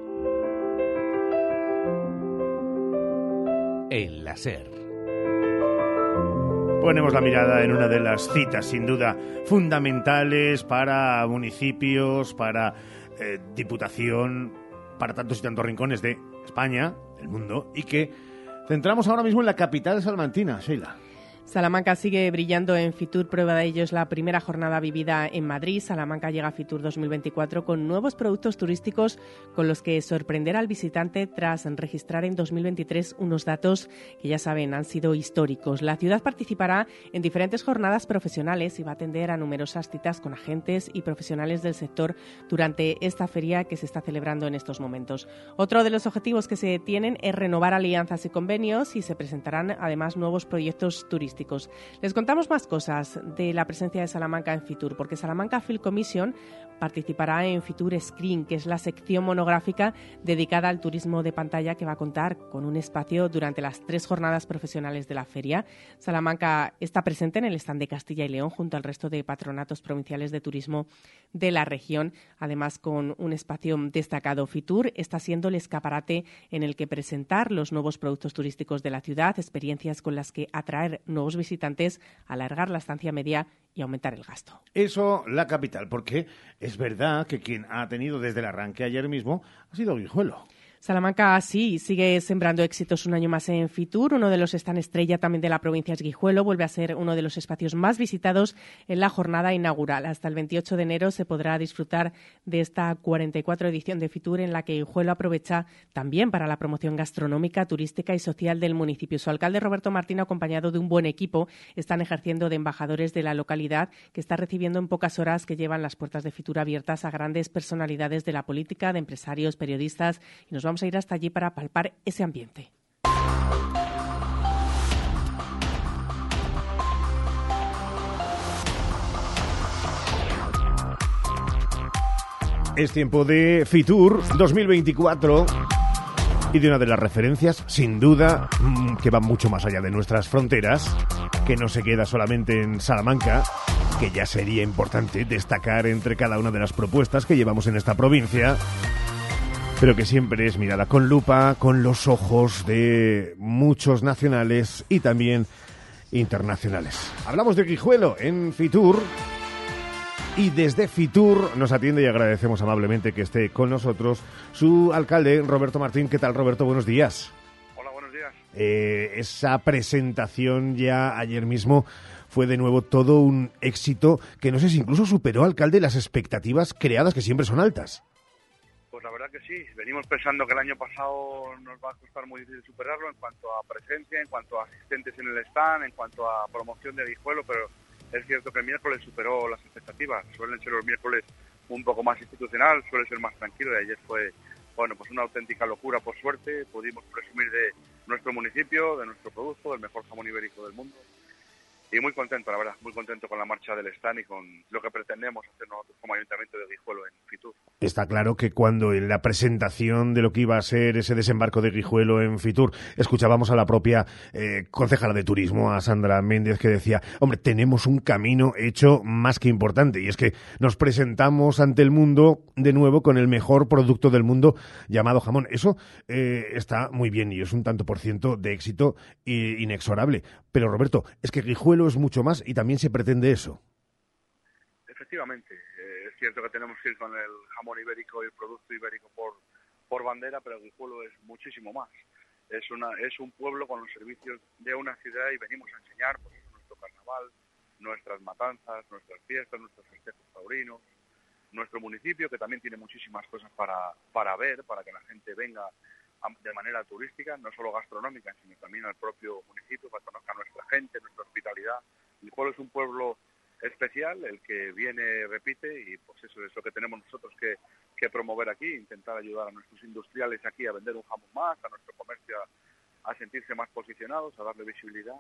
El láser. Ponemos la mirada en una de las citas, sin duda, fundamentales para municipios, para eh, diputación, para tantos y tantos rincones de España, del mundo, y que centramos ahora mismo en la capital salmantina, Sheila. Salamanca sigue brillando en Fitur, prueba de ello es la primera jornada vivida en Madrid. Salamanca llega a Fitur 2024 con nuevos productos turísticos con los que sorprender al visitante tras registrar en 2023 unos datos que ya saben han sido históricos. La ciudad participará en diferentes jornadas profesionales y va a atender a numerosas citas con agentes y profesionales del sector durante esta feria que se está celebrando en estos momentos. Otro de los objetivos que se tienen es renovar alianzas y convenios y se presentarán además nuevos proyectos turísticos. Les contamos más cosas de la presencia de Salamanca en Fitur, porque Salamanca Film Commission participará en Fitur Screen, que es la sección monográfica dedicada al turismo de pantalla que va a contar con un espacio durante las tres jornadas profesionales de la feria. Salamanca está presente en el stand de Castilla y León junto al resto de patronatos provinciales de turismo de la región, además con un espacio destacado. Fitur está siendo el escaparate en el que presentar los nuevos productos turísticos de la ciudad, experiencias con las que atraer nuevos visitantes, alargar la estancia media y aumentar el gasto. Eso la capital, porque es verdad que quien ha tenido desde el arranque ayer mismo ha sido Guijuelo. Salamanca sí sigue sembrando éxitos un año más en Fitur. Uno de los están estrella también de la provincia es Guijuelo. Vuelve a ser uno de los espacios más visitados en la jornada inaugural. Hasta el 28 de enero se podrá disfrutar de esta 44 edición de Fitur en la que Guijuelo aprovecha también para la promoción gastronómica, turística y social del municipio. Su alcalde Roberto Martín, acompañado de un buen equipo, están ejerciendo de embajadores de la localidad que está recibiendo en pocas horas que llevan las puertas de Fitur abiertas a grandes personalidades de la política, de empresarios, periodistas y nos vamos a ir hasta allí para palpar ese ambiente. Es tiempo de Fitur 2024 y de una de las referencias, sin duda, mm, que va mucho más allá de nuestras fronteras, que no se queda solamente en Salamanca, que ya sería importante destacar entre cada una de las propuestas que llevamos en esta provincia, pero que siempre es mirada con lupa, con los ojos de muchos nacionales y también internacionales. Hablamos de Guijuelo en Fitur. Y desde Fitur nos atiende y agradecemos amablemente que esté con nosotros su alcalde, Roberto Martín. ¿Qué tal, Roberto? Buenos días. Hola, buenos días. Eh, esa presentación ya ayer mismo fue de nuevo todo un éxito que no sé si incluso superó, alcalde, las expectativas creadas que siempre son altas. La verdad que sí. Venimos pensando que el año pasado nos va a costar muy difícil superarlo en cuanto a presencia, en cuanto a asistentes en el stand, en cuanto a promoción de Guijuelo, pero es cierto que el miércoles superó las expectativas. Suelen ser los miércoles un poco más institucional, suele ser más tranquilo y ayer fue, bueno, pues una auténtica locura por suerte. Pudimos presumir de nuestro municipio, de nuestro producto, del mejor jamón ibérico del mundo y muy contento, la verdad, muy contento con la marcha del stand y con lo que pretendemos hacer nosotros como Ayuntamiento de Guijuelo en Fitur. Está claro que cuando en la presentación de lo que iba a ser ese desembarco de Guijuelo en Fitur, escuchábamos a la propia eh, concejala de turismo, a Sandra Méndez, que decía, hombre, tenemos un camino hecho más que importante, y es que nos presentamos ante el mundo de nuevo con el mejor producto del mundo llamado jamón. Eso eh, está muy bien y es un tanto por ciento de éxito inexorable. Pero Roberto, es que Guijuelo es mucho más y también se pretende eso. Efectivamente, eh, es cierto que tenemos que ir con el jamón ibérico y el producto ibérico por, por bandera, pero Guijuelo es muchísimo más. Es, una, es un pueblo con los servicios de una ciudad y venimos a enseñar pues, nuestro carnaval, nuestras matanzas, nuestras fiestas, nuestros festejos taurinos, nuestro municipio, que también tiene muchísimas cosas para, para ver, para que la gente venga de manera turística, no solo gastronómica, sino también al propio municipio, para conocer a nuestra gente, nuestra hospitalidad. El pueblo es un pueblo especial, el que viene repite y pues eso es lo que tenemos nosotros que, que promover aquí, intentar ayudar a nuestros industriales aquí a vender un jamón más, a nuestro comercio a, sentirse más posicionados, a darle visibilidad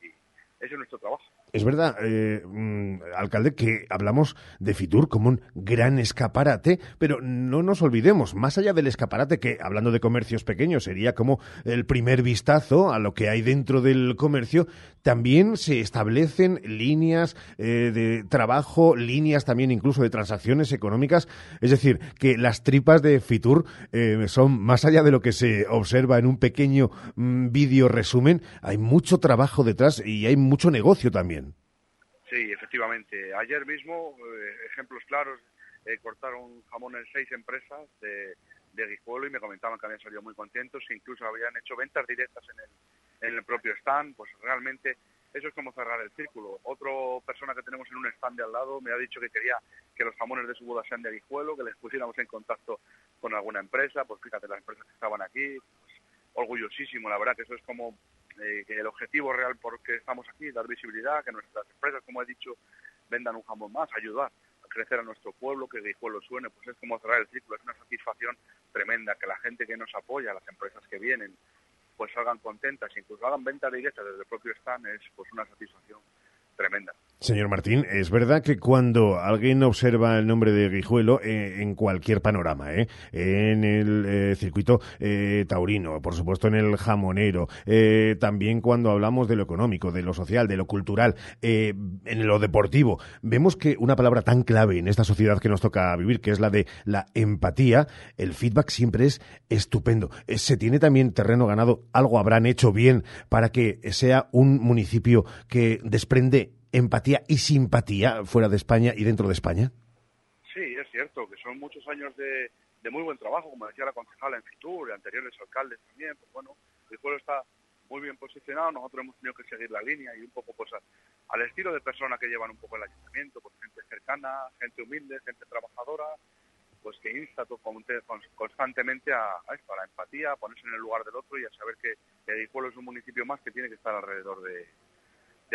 y ese es nuestro trabajo. Es verdad, eh, mm, alcalde, que hablamos de Fitur como un gran escaparate, pero no nos olvidemos, más allá del escaparate, que hablando de comercios pequeños sería como el primer vistazo a lo que hay dentro del comercio, también se establecen líneas eh, de trabajo, líneas también incluso de transacciones económicas, es decir, que las tripas de Fitur eh, son más allá de lo que se observa en un pequeño mm, vídeo resumen, hay mucho trabajo detrás y hay mucho negocio también. Sí, efectivamente. Ayer mismo, eh, ejemplos claros, eh, cortaron jamón en seis empresas de, de Guijuelo y me comentaban que habían salido muy contentos, incluso habían hecho ventas directas en el, en el propio stand, pues realmente eso es como cerrar el círculo. Otra persona que tenemos en un stand de al lado me ha dicho que quería que los jamones de su boda sean de Guijuelo, que les pusiéramos en contacto con alguna empresa, pues fíjate las empresas que estaban aquí, pues, orgullosísimo, la verdad que eso es como que el objetivo real por que estamos aquí, dar visibilidad, que nuestras empresas, como he dicho, vendan un jamón más, ayudar a crecer a nuestro pueblo, que Guijuelo suene, pues es como cerrar el círculo, es una satisfacción tremenda, que la gente que nos apoya, las empresas que vienen, pues salgan contentas, incluso hagan venta directa desde el propio stand, es pues una satisfacción tremenda. Señor Martín, es verdad que cuando alguien observa el nombre de Guijuelo eh, en cualquier panorama, ¿eh? en el eh, circuito eh, taurino, por supuesto en el jamonero, también cuando hablamos de lo económico, de lo social, de lo cultural, en lo deportivo, vemos que una palabra tan clave en esta sociedad que nos toca vivir, que es la de la empatía, el feedback siempre es estupendo. Se tiene también terreno ganado, algo habrán hecho bien para que sea un municipio que desprende empatía y simpatía fuera de España y dentro de España? Sí, es cierto, que son muchos años de, muy buen trabajo, como decía la concejala en Fitur, y anteriores alcaldes también, pues bueno, el pueblo está muy bien posicionado, nosotros hemos tenido que seguir la línea y un poco pues al estilo de persona que llevan un poco el ayuntamiento, pues gente cercana, gente humilde, gente trabajadora, pues que insta constantemente a, esto, a la empatía, a ponerse en el lugar del otro y a saber que, que el pueblo es un municipio más que tiene que estar alrededor de,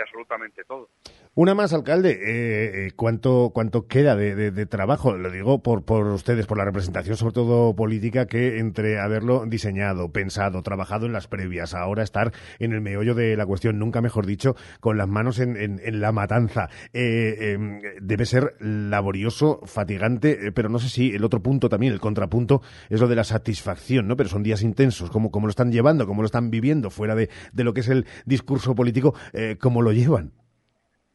absolutamente todo. Una más, alcalde. Eh, eh, ¿cuánto, ¿Cuánto queda de, trabajo? Lo digo por, por ustedes, por la representación, sobre todo política, que entre haberlo diseñado, pensado, trabajado en las previas, ahora estar en el meollo de la cuestión, nunca mejor dicho, con las manos en, en, la matanza. Eh, em, debe ser laborioso, fatigante, pero no sé si el otro punto también, el contrapunto, es lo de la satisfacción, ¿no? Pero son días intensos. ¿Cómo, cómo lo están llevando? ¿Cómo lo están viviendo fuera de, de lo que es el discurso político? ¿Cómo lo llevan?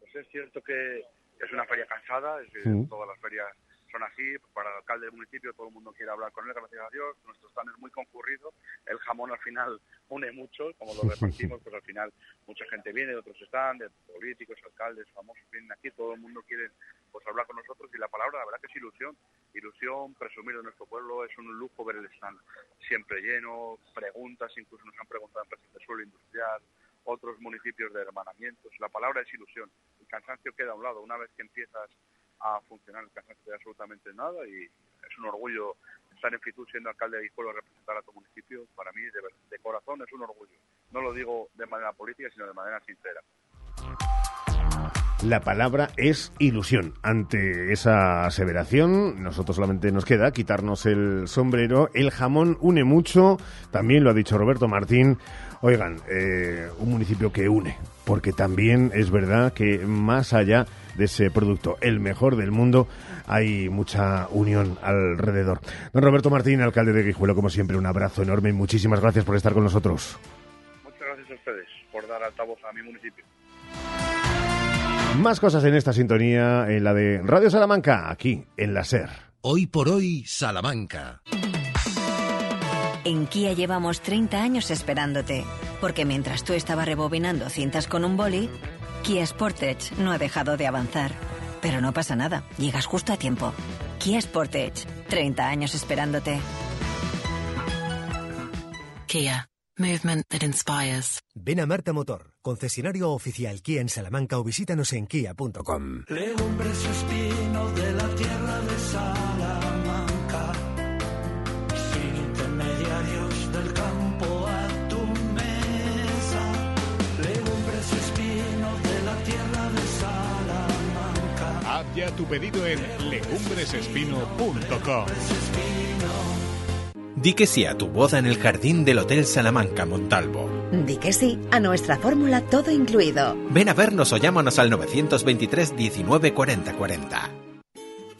Pues es cierto que es una feria cansada, es decir, Mm. todas las ferias son así, para el alcalde del municipio todo el mundo quiere hablar con él, gracias a Dios, nuestro stand es muy concurrido, el jamón al final une mucho, como lo repartimos, pues al final mucha gente viene de otros stands, de políticos, alcaldes, famosos, vienen aquí, todo el mundo quiere pues hablar con nosotros. Y la palabra la verdad que es ilusión, ilusión, presumir de nuestro pueblo, es un lujo ver el stand siempre lleno, preguntas, incluso nos han preguntado empresas de suelo industrial, otros municipios de hermanamientos, la palabra es ilusión, el cansancio queda a un lado, una vez que empiezas a funcionar el cansancio de absolutamente nada y es un orgullo estar en Fitur siendo alcalde de Guijuelo, representar a tu municipio, para mí de, de corazón es un orgullo. No lo digo de manera política, sino de manera sincera. La palabra es ilusión. Ante esa aseveración, nosotros solamente nos queda quitarnos el sombrero. El jamón une mucho, también lo ha dicho Roberto Martín. Oigan, eh, un municipio que une, porque también es verdad que más allá de ese producto, el mejor del mundo, hay mucha unión alrededor. Don Roberto Martín, alcalde de Guijuelo, como siempre, un abrazo enorme y muchísimas gracias por estar con nosotros. Muchas gracias a ustedes por dar altavoz a mi municipio. Más cosas en esta sintonía, en la de Radio Salamanca, aquí, en la SER. Hoy por hoy, Salamanca. En Kia llevamos 30 años esperándote, porque mientras tú estabas rebobinando cintas con un boli, Kia Sportage no ha dejado de avanzar. Pero no pasa nada, llegas justo a tiempo. Kia Sportage, 30 años esperándote. Kia. Movement that inspires. Ven a Marta Motor, concesionario oficial Kia en Salamanca o visítanos en kia.com. Legumbres espinos de la tierra de Salamanca, sin intermediarios del campo a tu mesa. Legumbres espinos de la tierra de Salamanca. Haz ya tu pedido en legumbresespino.com. Di que sí a tu boda en el jardín del Hotel Salamanca Montalvo. Di que sí a nuestra fórmula todo incluido. Ven a vernos o llámanos al 923 19 40 40.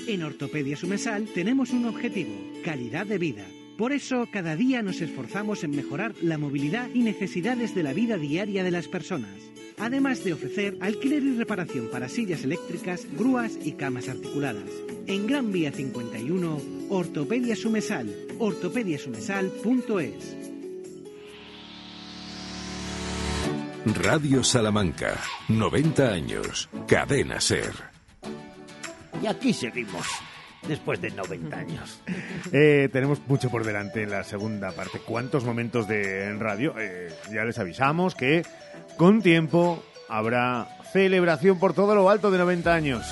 En Ortopedia Sumesal tenemos un objetivo, calidad de vida. Por eso, cada día nos esforzamos en mejorar la movilidad y necesidades de la vida diaria de las personas. Además de ofrecer alquiler y reparación para sillas eléctricas, grúas y camas articuladas. En Gran Vía 51, Ortopedia Sumesal, ortopediasumesal.es. Radio Salamanca, 90 años, cadena ser. Y aquí seguimos, después de 90 años. Eh, tenemos mucho por delante en la segunda parte. ¿Cuántos momentos de en radio? Eh, ya les avisamos que con tiempo habrá celebración por todo lo alto de 90 años.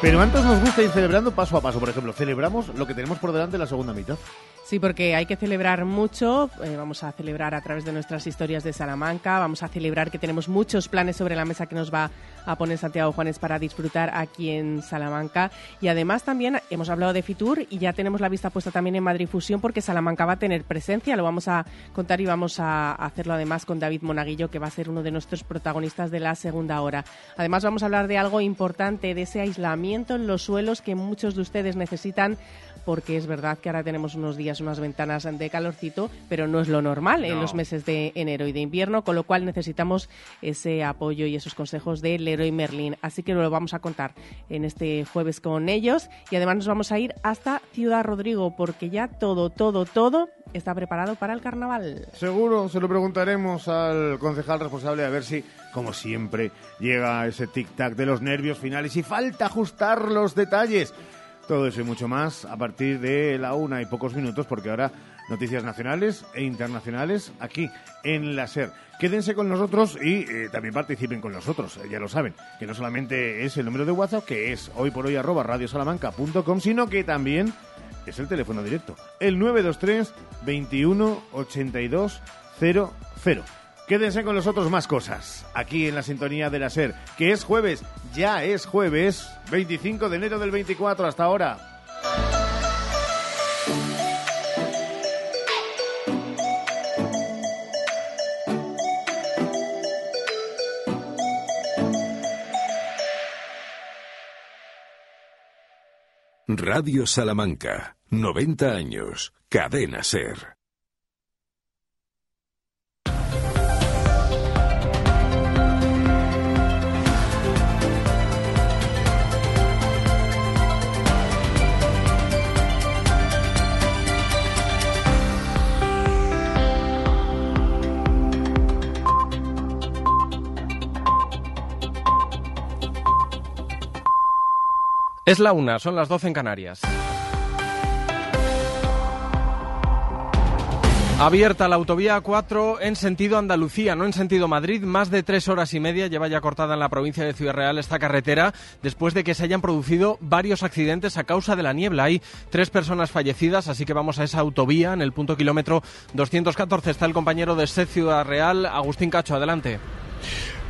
Pero antes nos gusta ir celebrando paso a paso. Por ejemplo, celebramos lo que tenemos por delante en la segunda mitad. Sí, porque hay que celebrar mucho. Eh, vamos a celebrar a través de nuestras historias de Salamanca. Vamos a celebrar que tenemos muchos planes sobre la mesa que nos va a poner Santiago Juanes para disfrutar aquí en Salamanca. Y además también hemos hablado de Fitur y ya tenemos la vista puesta también en Madrid Fusión porque Salamanca va a tener presencia. Lo vamos a contar y vamos a hacerlo además con David Monaguillo, que va a ser uno de nuestros protagonistas de la segunda hora. Además vamos a hablar de algo importante, de ese aislamiento en los suelos que muchos de ustedes necesitan porque es verdad que ahora tenemos unos días, unas ventanas de calorcito, pero no es lo normal en los meses de enero y de invierno, con lo cual necesitamos ese apoyo y esos consejos de Leroy Merlin. Así que lo vamos a contar en este jueves con ellos y además nos vamos a ir hasta Ciudad Rodrigo porque ya todo, todo, todo está preparado para el carnaval. Seguro, se lo preguntaremos al concejal responsable a ver si, como siempre, llega ese tic-tac de los nervios finales y falta ajustar los detalles. Todo eso y mucho más a partir de la una y pocos minutos, porque ahora noticias nacionales e internacionales aquí en la SER. Quédense con nosotros y eh, también participen con nosotros, eh, ya lo saben, que no solamente es el número de WhatsApp, que es hoy por hoy arroba radiosalamanca.com, sino que también es el teléfono directo, el 923 21 82 00. Quédense con nosotros más cosas, aquí en la sintonía de la SER, que es jueves, ya es jueves, 25 de enero del 24, hasta ahora. Radio Salamanca, 90 años, cadena ser. Es la una, son las 12 en Canarias. Abierta la autovía A4 en sentido Andalucía, no en sentido Madrid. Más de tres horas y media lleva ya cortada en la provincia de Ciudad Real esta carretera después de que se hayan producido varios accidentes a causa de la niebla. Hay tres personas fallecidas, así que vamos a esa autovía. En el punto kilómetro 214 está el compañero de SED Ciudad Real, Agustín Cacho. Adelante.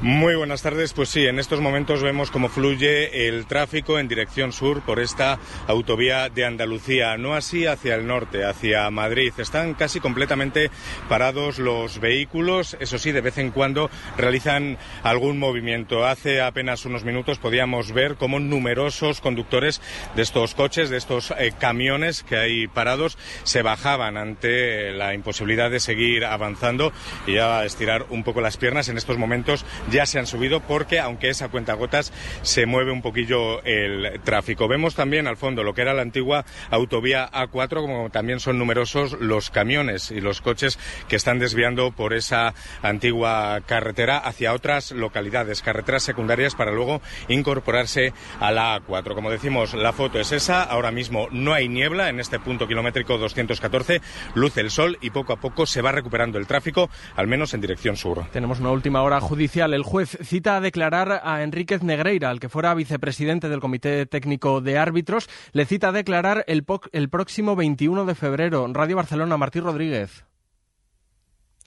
Muy buenas tardes. Pues sí, en estos momentos vemos cómo fluye el tráfico en dirección sur por esta autovía de Andalucía, no así hacia el norte, hacia Madrid. Están casi completamente parados los vehículos, eso sí, de vez en cuando realizan algún movimiento. Hace apenas unos minutos podíamos ver cómo numerosos conductores de estos coches, de estos eh, camiones que hay parados, se bajaban ante la imposibilidad de seguir avanzando y ya estirar un poco las piernas. En estos momentos ya se han subido porque, aunque es a cuentagotas, se mueve un poquillo el tráfico. Vemos también al fondo lo que era la antigua autovía A4, como también son numerosos los camiones y los coches que están desviando por esa antigua carretera hacia otras localidades, carreteras secundarias para luego incorporarse a la A4. Como decimos, la foto es esa. Ahora mismo no hay niebla en este punto kilométrico 214, luce el sol y poco a poco se va recuperando el tráfico, al menos en dirección sur. Tenemos una última hora judicial. El juez cita a declarar a Enríquez Negreira, al que fuera vicepresidente del Comité Técnico de Árbitros, le cita a declarar el, el próximo 21 de febrero. Radio Barcelona, Martín Rodríguez.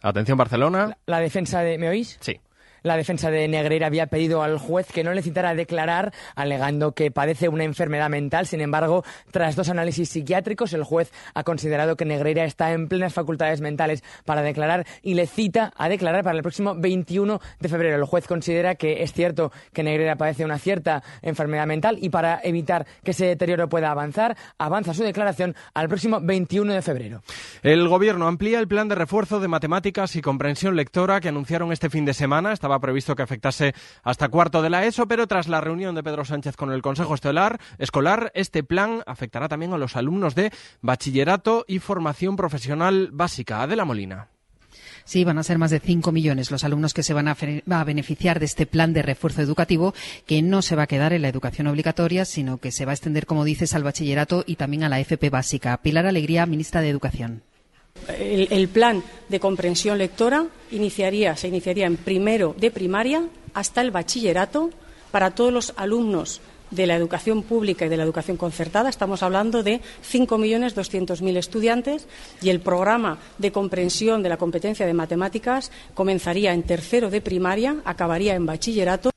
Atención, Barcelona. La, la defensa de... ¿Me oís? Sí. La defensa de Negreira había pedido al juez que no le citara a declarar, alegando que padece una enfermedad mental. Sin embargo, tras dos análisis psiquiátricos, el juez ha considerado que Negreira está en plenas facultades mentales para declarar y le cita a declarar para el próximo 21 de febrero. El juez considera que es cierto que Negreira padece una cierta enfermedad mental y para evitar que ese deterioro pueda avanzar, avanza su declaración al próximo 21 de febrero. El Gobierno amplía el plan de refuerzo de matemáticas y comprensión lectora que anunciaron este fin de semana. Estaba previsto que afectase hasta cuarto de la ESO, pero tras la reunión de Pedro Sánchez con el Consejo Escolar, escolar este plan afectará también a los alumnos de bachillerato y formación profesional básica. Adela Molina. Sí, van a ser más de 5 millones los alumnos que se van a, a, beneficiar de este plan de refuerzo educativo, que no se va a quedar en la educación obligatoria, sino que se va a extender, como dices, al bachillerato y también a la FP básica. Pilar Alegría, ministra de Educación. El, plan de comprensión lectora iniciaría, se iniciaría en primero de primaria hasta el bachillerato para todos los alumnos de la educación pública y de la educación concertada. Estamos hablando de 5.200.000 estudiantes y el programa de comprensión de la competencia de matemáticas comenzaría en tercero de primaria, acabaría en bachillerato.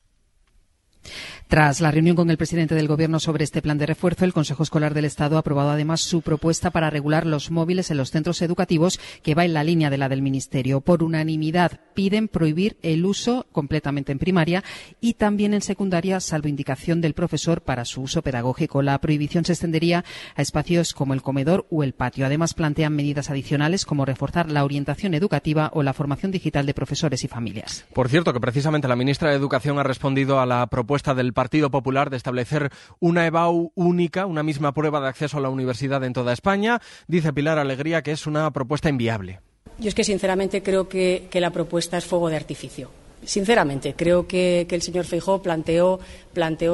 Tras la reunión con el presidente del Gobierno sobre este plan de refuerzo, el Consejo Escolar del Estado ha aprobado además su propuesta para regular los móviles en los centros educativos, que va en la línea de la del Ministerio. Por unanimidad piden prohibir el uso completamente en primaria y también en secundaria, salvo indicación del profesor para su uso pedagógico. La prohibición se extendería a espacios como el comedor o el patio. Además, plantean medidas adicionales como reforzar la orientación educativa o la formación digital de profesores y familias. Por cierto, que precisamente la ministra de Educación ha respondido a la propuesta del Partido Popular de establecer una EBAU única, una misma prueba de acceso a la universidad en toda España. Dice Pilar Alegría que es una propuesta inviable. Yo es que sinceramente creo que, que la propuesta es fuego de artificio. Sinceramente, creo que, el señor Feijó planteó,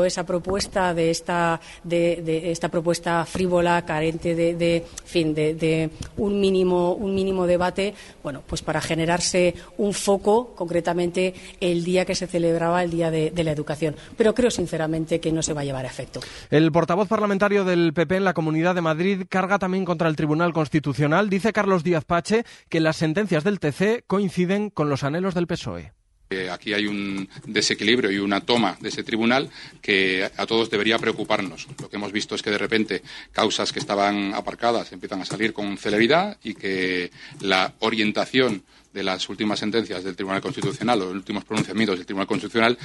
esa propuesta de esta, de, esta propuesta frívola, carente de, fin, de, de, un mínimo, un mínimo debate, bueno, pues para generarse un foco, concretamente el día que se celebraba el Día de, de la Educación. Pero creo sinceramente que no se va a llevar a efecto. El portavoz parlamentario del PP en la Comunidad de Madrid carga también contra el Tribunal Constitucional. Dice Carlos Díaz Pache que las sentencias del TC coinciden con los anhelos del PSOE. Eh, aquí hay un desequilibrio y una toma de ese tribunal que a todos debería preocuparnos. Lo que hemos visto es que de repente causas que estaban aparcadas empiezan a salir con celeridad y que la orientación de las últimas sentencias del Tribunal Constitucional o los últimos pronunciamientos del Tribunal Constitucional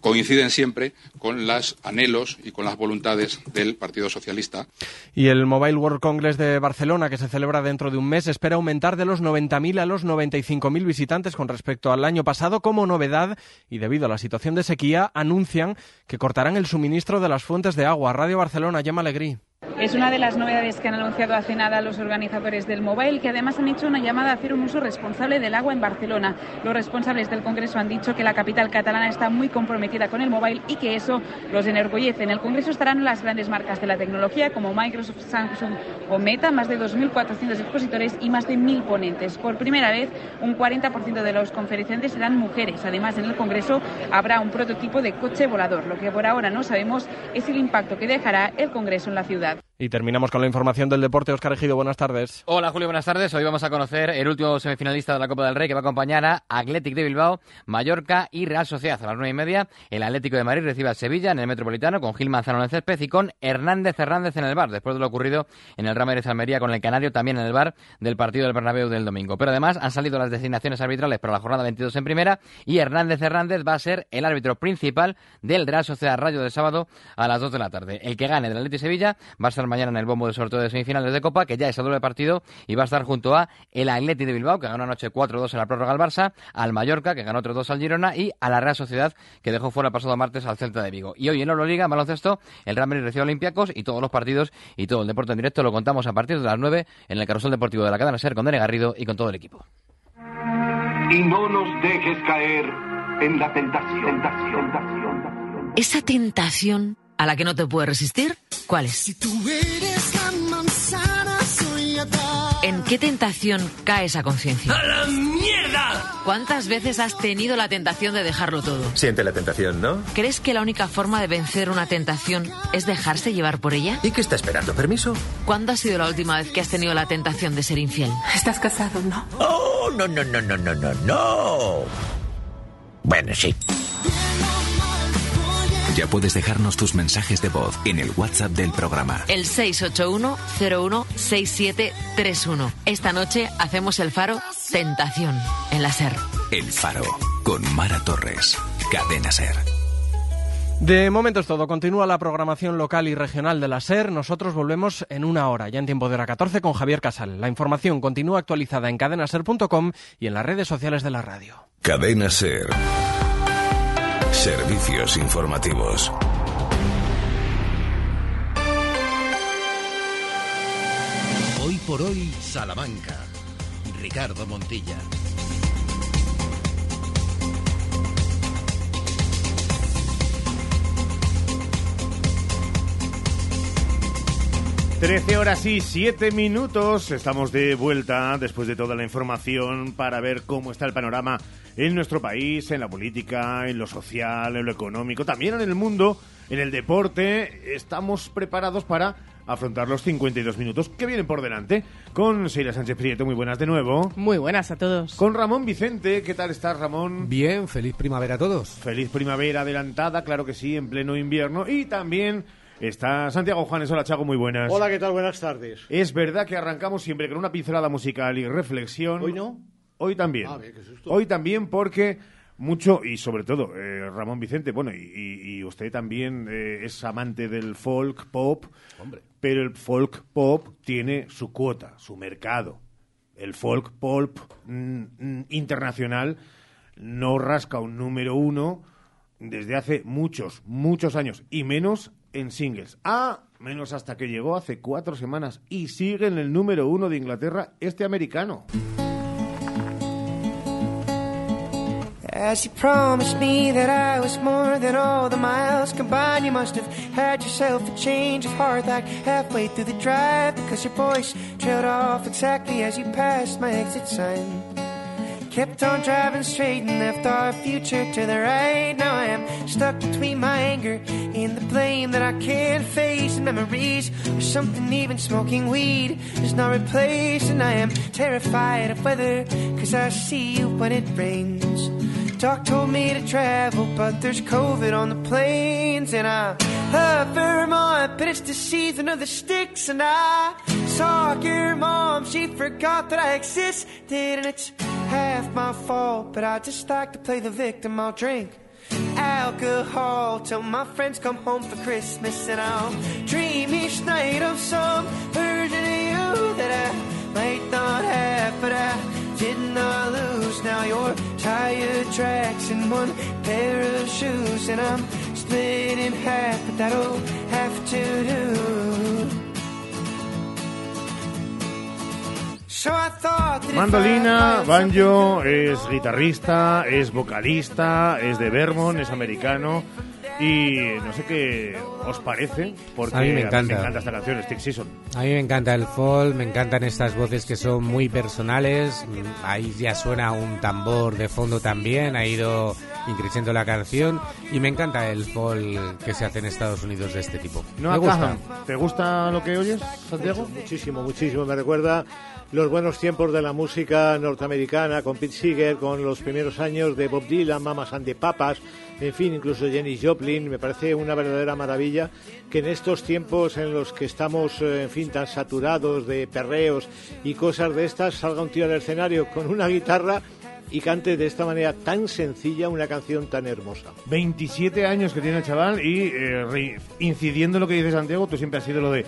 coinciden siempre con los anhelos y con las voluntades del Partido Socialista. Y el Mobile World Congress de Barcelona, que se celebra dentro de un mes, espera aumentar de los 90.000 a los 95.000 visitantes con respecto al año pasado. Como novedad, y debido a la situación de sequía, anuncian que cortarán el suministro de las fuentes de agua. Radio Barcelona, llama Alegrí. Es una de las novedades que han anunciado hace nada los organizadores del Mobile, que además han hecho una llamada a hacer un uso responsable del agua en Barcelona. Los responsables del Congreso han dicho que la capital catalana está muy comprometida con el Mobile y que eso los enorgullece. En el Congreso estarán las grandes marcas de la tecnología como Microsoft, Samsung o Meta, más de 2.400 expositores y más de 1.000 ponentes. Por primera vez, un 40% de los conferenciantes serán mujeres. Además, en el Congreso habrá un prototipo de coche volador. Lo que por ahora no sabemos es el impacto que dejará el Congreso en la ciudad. that Y terminamos con la información del deporte. Oscar Ejido, buenas tardes. Hola Julio, buenas tardes. Hoy vamos a conocer el último semifinalista de la Copa del Rey que va a acompañar a Athletic de Bilbao, Mallorca y Real Sociedad. A las nueve y media, el Atlético de Madrid recibe a Sevilla en el Metropolitano con Gil Manzano en el césped y con Hernández Hernández en el bar, después de lo ocurrido en el Ramírez Almería con el Canario también en el bar del partido del Bernabéu del domingo. Pero además han salido las designaciones arbitrales para la jornada 22 en primera y Hernández Hernández va a ser el árbitro principal del Real Sociedad Rayo del sábado a las 2 de la tarde. El que gane del Atlético Sevilla va a estar mañana en el bombo de sorteo de semifinales de Copa, que ya es a doble partido y va a estar junto a el Atleti de Bilbao, que ganó anoche 4-2 en la prórroga al Barça, al Mallorca, que ganó 3-2 al Girona, y a la Real Sociedad, que dejó fuera el pasado martes al Celta de Vigo. Y hoy en Euroliga, en baloncesto, el Real Madrid recibe a Olympiacos y todos los partidos y todo el deporte en directo lo contamos a partir de las 9 en el carrusel deportivo de la cadena SER con Dene Garrido y con todo el equipo. Y no nos dejes caer en la tentación. tentación, tentación. Esa tentación a la que no te puedes resistir, ¿cuál es? Si tú eres la manzana, soy. ¿En qué tentación caes a conciencia? ¡A la mierda! ¿Cuántas veces has tenido la tentación de dejarlo todo? Siente la tentación, ¿no? ¿Crees que la única forma de vencer una tentación es dejarse llevar por ella? ¿Y qué está esperando? ¿Permiso? ¿Cuándo ha sido la última vez que has tenido la tentación de ser infiel? Estás casado, ¿no? ¡Oh, no, no, no, no, no, no, no! Bueno, sí. Ya puedes dejarnos tus mensajes de voz en el WhatsApp del programa. El 681-016731. Esta noche hacemos el faro Tentación en la SER. El Faro, con Mara Torres. Cadena Ser. De momento es todo. Continúa la programación local y regional de la SER. Nosotros volvemos en una hora, ya en tiempo de hora 14, con Javier Casal. La información continúa actualizada en cadenaser.com y en las redes sociales de la radio. Cadena Ser. Servicios informativos. Hoy por hoy, Salamanca. Ricardo Montilla. Trece horas y siete minutos. Estamos de vuelta después de toda la información para ver cómo está el panorama en nuestro país, en la política, en lo social, en lo económico, también en el mundo, en el deporte. Estamos preparados para afrontar los 52 minutos que vienen por delante. Con Sheila Sánchez Prieto, muy buenas de nuevo. Muy buenas a todos. Con Ramón Vicente, ¿qué tal estás, Ramón? Bien, feliz primavera a todos. Feliz primavera adelantada, claro que sí, en pleno invierno. Y también está Santiago Juanes. Hola, Chago, muy buenas. Hola, ¿qué tal? Buenas tardes. Es verdad que arrancamos siempre con una pincelada musical y reflexión. ¿Hoy no? Hoy también. Ah, bien, qué susto. Hoy también porque mucho, y sobre todo eh, Ramón Vicente, bueno, y, y- y usted también eh, es amante del folk pop, Hombre. pero el folk pop tiene su cuota, su mercado. El folk pop mm, mm, internacional no rasca un número uno desde hace muchos, muchos años, y menos en singles. Ah, menos hasta que llegó hace cuatro semanas y sigue en el número uno de Inglaterra este americano. As you promised me that I was more than all the miles combined, you must have had yourself a change of heart like halfway through the drive because your voice trailed off exactly as you passed my exit sign. Kept on driving straight and left our future to the right. Now I am stuck between my anger and the blame that I can't face. And memories or something even smoking weed is not replaced. And I am terrified of weather cause I see you when it rains. Doc told me to travel, but there's COVID on the planes. And I love Vermont, but it's the season of the sticks. And I saw your mom, she forgot that I existed. And it's half my fault, but I just like to play the victim. I'll drink alcohol till my friends come home for Christmas. And I'll dream each night of some version of you that I might not have, but I tracks and one pair of shoes, and I'm split in half, but that'll have to do. Mandolina, banjo, es guitarrista, es vocalista, es de Vermont, es americano. Y no sé qué os parece, porque A mí me encanta. esta canción, Stick Season. A mí me encanta el folk, me encantan estas voces que son muy personales. Ahí ya suena un tambor de fondo también, ha ido increciendo la canción. Y me encanta el folk que se hace en Estados Unidos de este tipo. No me gusta. ¿Te gusta lo que oyes, Santiago? Muchísimo, muchísimo. Me recuerda los buenos tiempos de la música norteamericana con Pete Seeger, con los primeros años de Bob Dylan, Mamas and the Papas, en fin, incluso Jenny Joplin. Me parece una verdadera maravilla que en estos tiempos en los que estamos, eh, en fin, tan saturados de perreos y cosas de estas, salga un tío al escenario con una guitarra y cante de esta manera tan sencilla una canción tan hermosa. 27 años que tiene el chaval y eh, incidiendo en lo que dice Santiago, tú siempre has sido lo de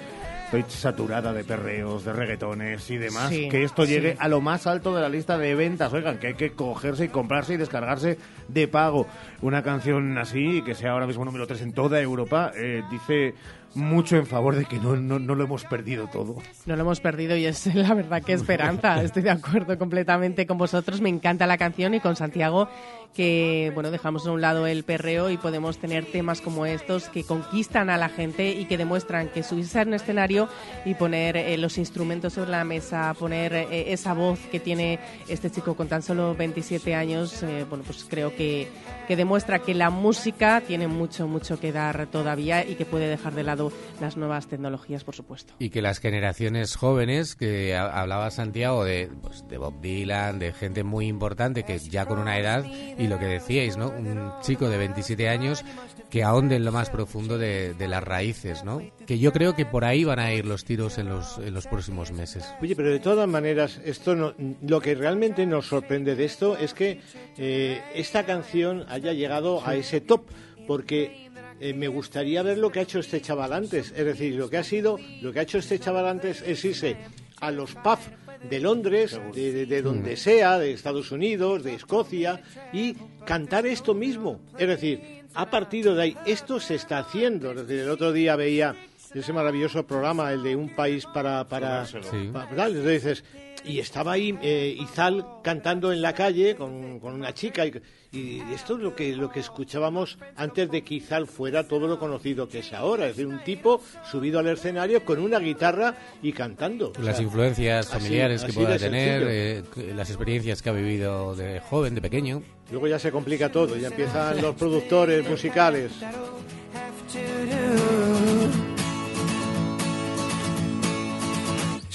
estoy saturada de perreos, de reggaetones y demás, Sí, que esto sí. llegue a lo más alto de la lista de ventas, oigan, que hay que cogerse y comprarse y descargarse de pago. Una canción así, que sea ahora mismo número 3 en toda Europa, eh, dice mucho en favor de que no, no, no lo hemos perdido todo. No lo hemos perdido y es la verdad que esperanza. Estoy de acuerdo completamente con vosotros. Me encanta la canción y con Santiago que, bueno, dejamos a un lado el perreo y podemos tener temas como estos que conquistan a la gente y que demuestran que subirse a un escenario y poner eh, los instrumentos sobre la mesa, poner eh, esa voz que tiene este chico con tan solo 27 años, eh, bueno, pues creo que, que demuestra que la música tiene mucho, mucho que dar todavía y que puede dejar de lado las nuevas tecnologías, por supuesto. Y que las generaciones jóvenes, que ha- hablaba Santiago de, pues, de Bob Dylan, de gente muy importante que ya con una edad, y lo que decíais, ¿no? Un chico de 27 años que ahonde en lo más profundo de, de las raíces, ¿no? Que yo creo que por ahí van a ir los tiros en los, en los próximos meses. Oye, pero de todas maneras, esto no, lo que realmente nos sorprende de esto es que eh, esta canción haya llegado a ese top, porque eh, me gustaría ver lo que ha hecho este chaval antes. Es decir, lo que ha sido, lo que ha hecho este chaval antes es irse a los pubs de Londres, de, de- de donde sea, de Estados Unidos, de Escocia, y cantar esto mismo. Es decir, a partir de ahí, esto se está haciendo. Es decir, el otro día veía ese maravilloso programa, el de un país para... para, Sí. pa- tal, entonces dices, y estaba ahí eh, Izal cantando en la calle con, con una chica y, y esto es lo que lo que escuchábamos antes de que Izal fuera todo lo conocido que es ahora, es decir, un tipo subido al escenario con una guitarra y cantando. O Las sea, influencias así- familiares que así pueda tener, eh, las experiencias que ha vivido de joven, de pequeño. Luego ya se complica todo, ya empiezan los productores musicales.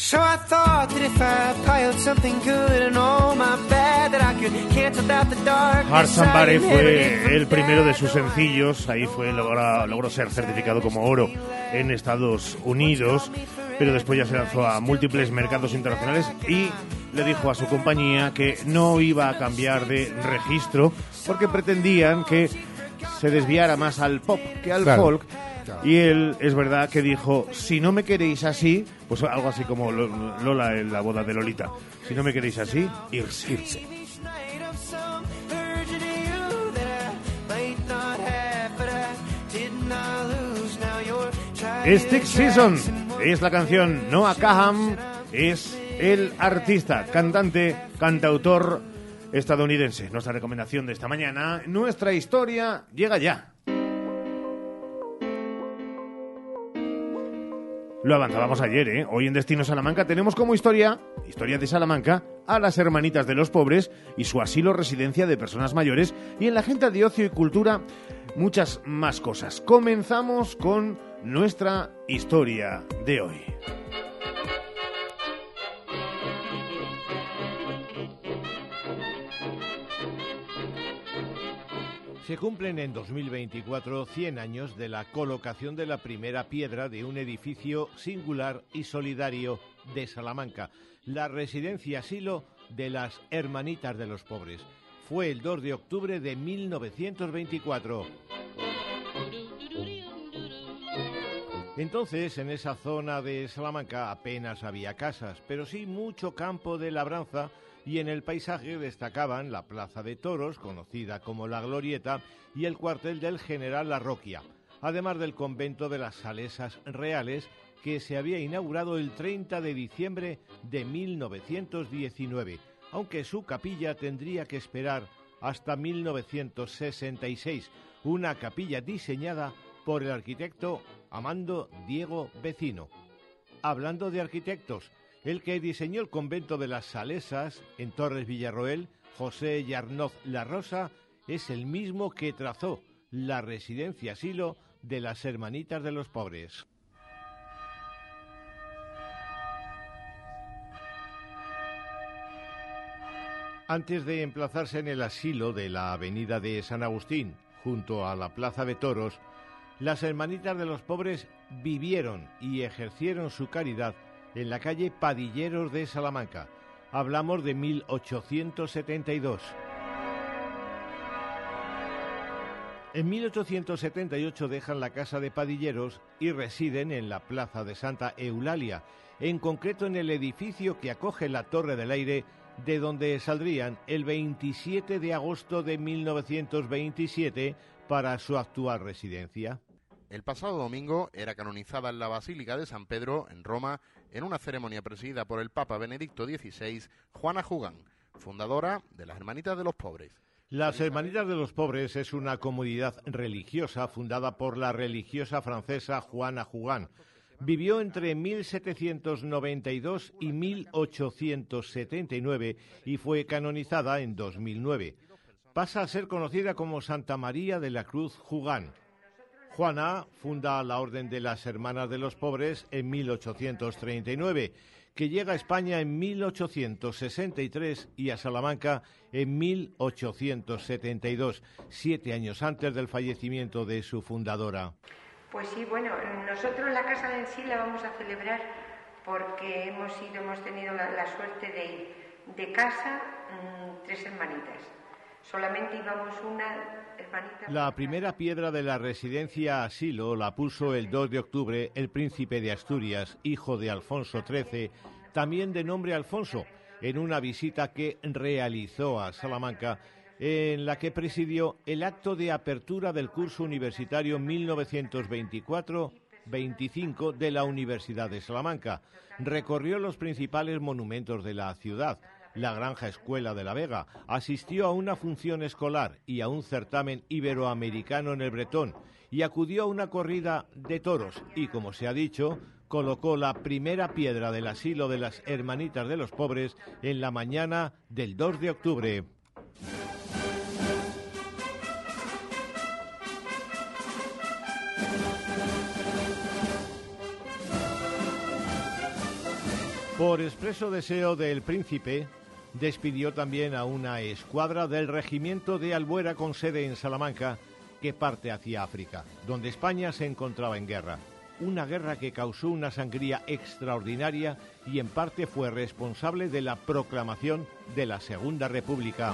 So I thought that if I piled something good and all my bad, that I could cancel out the dark. Hard Somebody fue el primero de sus sencillos, ahí fue logra- logró ser certificado como oro en Estados Unidos, pero después ya se lanzó a múltiples mercados internacionales y le dijo a su compañía que no iba a cambiar de registro porque pretendían que se desviara más al pop que al Claro. folk. Y él es verdad que dijo, si no me queréis así, pues algo así como Lo- Lola en la boda de Lolita, si no me queréis así, irse. irse. Stick Season es la canción. Noah Kaham es el artista, cantante, cantautor estadounidense. Nuestra recomendación de esta mañana, nuestra historia llega ya. Lo avanzábamos ayer, ¿eh? Hoy en Destino Salamanca tenemos como historia, historia de Salamanca, a las hermanitas de los pobres y su asilo residencia de personas mayores y en la agenda de ocio y cultura muchas más cosas. Comenzamos con nuestra historia de hoy. Se cumplen en 2024 100 años de la colocación de la primera piedra de un edificio singular y solidario de Salamanca, la residencia asilo de las Hermanitas de los Pobres. Fue el 2 de octubre de 1924. Entonces, en esa zona de Salamanca apenas había casas, pero sí mucho campo de labranza y en el paisaje destacaban la Plaza de Toros, conocida como La Glorieta, y el cuartel del general Larroquia. además del convento de las Salesas Reales, que se había inaugurado el 30 de diciembre de 1919, aunque su capilla tendría que esperar hasta 1966, una capilla diseñada por el arquitecto Amando Diego Vecino. Hablando de arquitectos, el que diseñó el convento de las Salesas en Torres Villarroel, José Yarnoz La Rosa, es el mismo que trazó la residencia asilo de las Hermanitas de los Pobres. Antes de emplazarse en el asilo de la avenida de San Agustín, junto a la Plaza de Toros, las Hermanitas de los Pobres vivieron y ejercieron su caridad en la calle Padilleros de Salamanca. Hablamos de 1872. En 1878 dejan la casa de Padilleros y residen en la plaza de Santa Eulalia, en concreto en el edificio que acoge la Torre del Aire, de donde saldrían el 27 de agosto de 1927 para su actual residencia. El pasado domingo era canonizada en la Basílica de San Pedro, en Roma, en una ceremonia presidida por el Papa Benedicto XVI, Juana Jugán, fundadora de las Hermanitas de los Pobres. Las Hermanitas de los Pobres es una comunidad religiosa fundada por la religiosa francesa Juana Jugán. Vivió entre 1792 y 1879 y fue canonizada en 2009. Pasa a ser conocida como Santa María de la Cruz Jugán. Juana funda la Orden de las Hermanas de los Pobres en 1839, que llega a España en 1863 y a Salamanca en 1872, siete años antes del fallecimiento de su fundadora. Pues sí, bueno, nosotros la casa en sí la vamos a celebrar porque hemos ido, hemos tenido la, suerte de de casa mmm, tres hermanitas. Solamente íbamos una hermanita. La primera piedra de la residencia asilo la puso el 2 de octubre el príncipe de Asturias, hijo de Alfonso XIII, también de nombre Alfonso, en una visita que realizó a Salamanca en la que presidió el acto de apertura del curso universitario 1924-25 de la Universidad de Salamanca. Recorrió los principales monumentos de la ciudad, la Granja Escuela de la Vega, asistió a una función escolar y a un certamen iberoamericano en el Bretón y acudió a una corrida de toros y, como se ha dicho, colocó la primera piedra del asilo de las Hermanitas de los Pobres en la mañana del 2 de octubre. Por expreso deseo del príncipe, despidió también a una escuadra del regimiento de Albuera con sede en Salamanca que parte hacia África, donde España se encontraba en guerra. Una guerra que causó una sangría extraordinaria y en parte fue responsable de la proclamación de la Segunda República.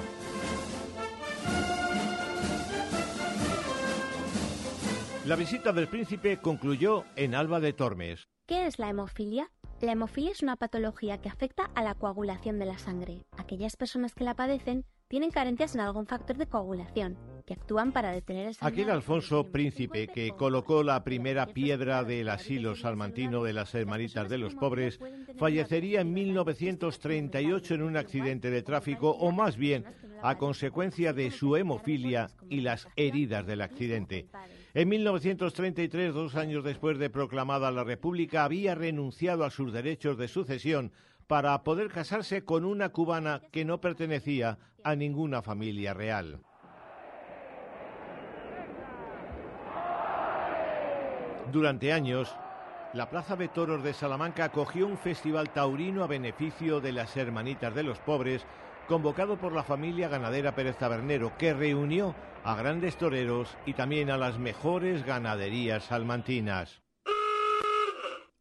La visita del príncipe concluyó en Alba de Tormes. ¿Qué es la hemofilia? La hemofilia es una patología que afecta a la coagulación de la sangre. Aquellas personas que la padecen tienen carencias en algún factor de coagulación, que actúan para detener el Aquel Alfonso Príncipe que colocó la primera piedra del asilo salmantino de las Hermanitas de los Pobres fallecería en 1938 en un accidente de tráfico o más bien a consecuencia de su hemofilia y las heridas del accidente. En 1933, dos años después de proclamada la República, había renunciado a sus derechos de sucesión para poder casarse con una cubana que no pertenecía a ninguna familia real. Durante años, la Plaza de Toros de Salamanca acogió un festival taurino a beneficio de las Hermanitas de los Pobres, convocado por la familia ganadera Pérez Tabernero, que reunió a grandes toreros y también a las mejores ganaderías salmantinas.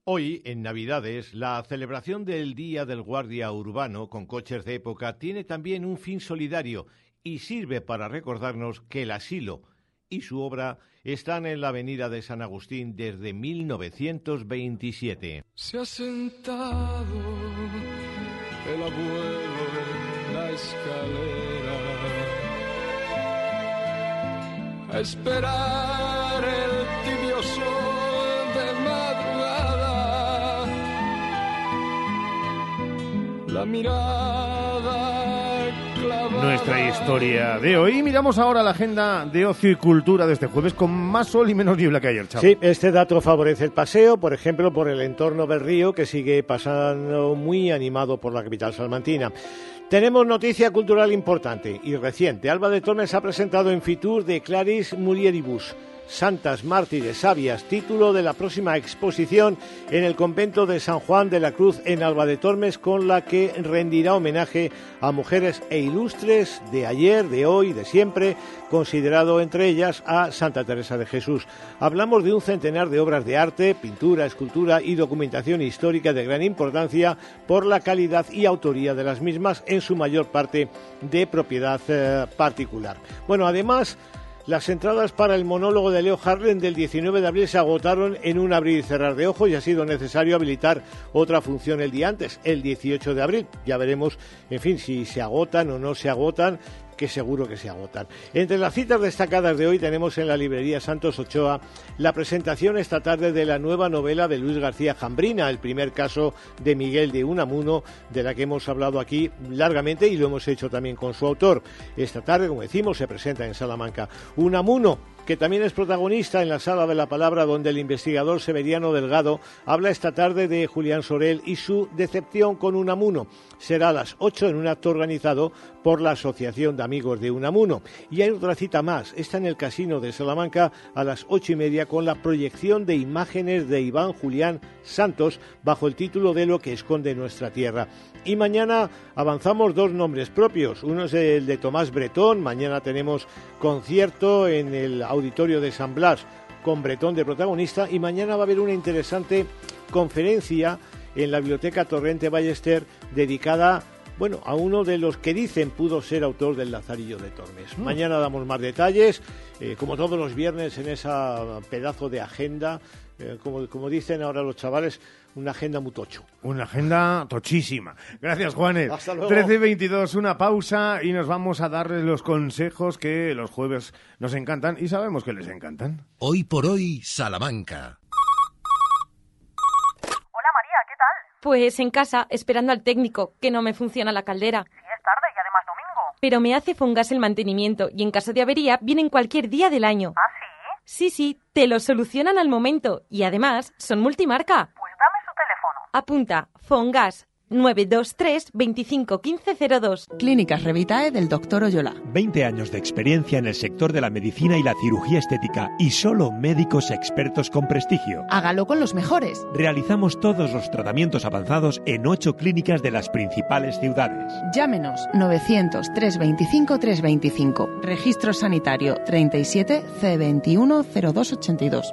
Hoy, en Navidades, la celebración del Día del Guardia Urbano con coches de época tiene también un fin solidario y sirve para recordarnos que el asilo y su obra están en la avenida de San Agustín desde 1927. Se ha sentado el abuelo escalera. A esperar el tibio sol de madrugada. La mirada. Nuestra historia de hoy. Miramos ahora la agenda de ocio y cultura de este jueves con más sol y menos niebla que ayer, Sí, este dato favorece el paseo, por ejemplo, por el entorno del río que sigue pasando muy animado por la capital salmantina. Tenemos noticia cultural importante y reciente. Alba de Tormes ha presentado en Fitur de Claris Mulieribus. Santas Mártires Sabias, título de la próxima exposición en el convento de San Juan de la Cruz en Alba de Tormes, con la que rendirá homenaje a mujeres e ilustres de ayer, de hoy, de siempre, considerado entre ellas a Santa Teresa de Jesús. Hablamos de un centenar de obras de arte, pintura, escultura y documentación histórica de gran importancia por la calidad y autoría de las mismas, en su mayor parte de propiedad eh, particular. Bueno, además, las entradas para el monólogo de Leo Harlem del 19 de abril se agotaron en un abrir y cerrar de ojos y ha sido necesario habilitar otra función el día antes, el 18 de abril. Ya veremos, en fin, si se agotan o no se agotan que seguro que se agotan. Entre las citas destacadas de hoy tenemos en la librería Santos Ochoa la presentación esta tarde de la nueva novela de Luis García Jambrina, el primer caso de Miguel de Unamuno, de la que hemos hablado aquí largamente y lo hemos hecho también con su autor. Esta tarde, como decimos, se presenta en Salamanca. Unamuno que también es protagonista en la Sala de la Palabra, donde el investigador Severiano Delgado habla esta tarde de Julián Sorel y su decepción con Unamuno. Será a las 8 en un acto organizado por la Asociación de Amigos de Unamuno. Y hay otra cita más, está en el Casino de Salamanca a las ocho y media con la proyección de imágenes de Iván Julián Santos bajo el título de Lo que esconde nuestra tierra. Y mañana avanzamos dos nombres propios. Uno es el de Tomás Bretón. Mañana tenemos concierto en el auditorio de San Blas con Bretón de protagonista. Y mañana va a haber una interesante conferencia en la Biblioteca Torrente Ballester dedicada bueno, a uno de los que dicen pudo ser autor del Lazarillo de Tormes. Mañana damos más detalles, eh, como todos los viernes en esa pedazo de agenda, eh, como, como dicen ahora los chavales, una agenda muy tocho. Una agenda tochísima. Gracias, Juanes. Hasta luego. 13.22, una pausa y nos vamos a darles los consejos que los jueves nos encantan y sabemos que les encantan. Hoy por hoy, Salamanca. Pues en casa, esperando al técnico, que no me funciona la caldera. Si es tarde y además domingo. Pero me hace Fongas el mantenimiento y en caso de avería vienen cualquier día del año. ¿Ah, sí? Sí, sí, te lo solucionan al momento y además son multimarca. Pues dame. Apunta, Fongas 923 25 15 02. Clínicas Revitae del Dr. Oyola. 20 años de experiencia en el sector de la medicina y la cirugía estética y solo médicos expertos con prestigio. Hágalo con los mejores. Realizamos todos los tratamientos avanzados en ocho clínicas de las principales ciudades. Llámenos 900 325 325. Registro sanitario 37 C21 0282.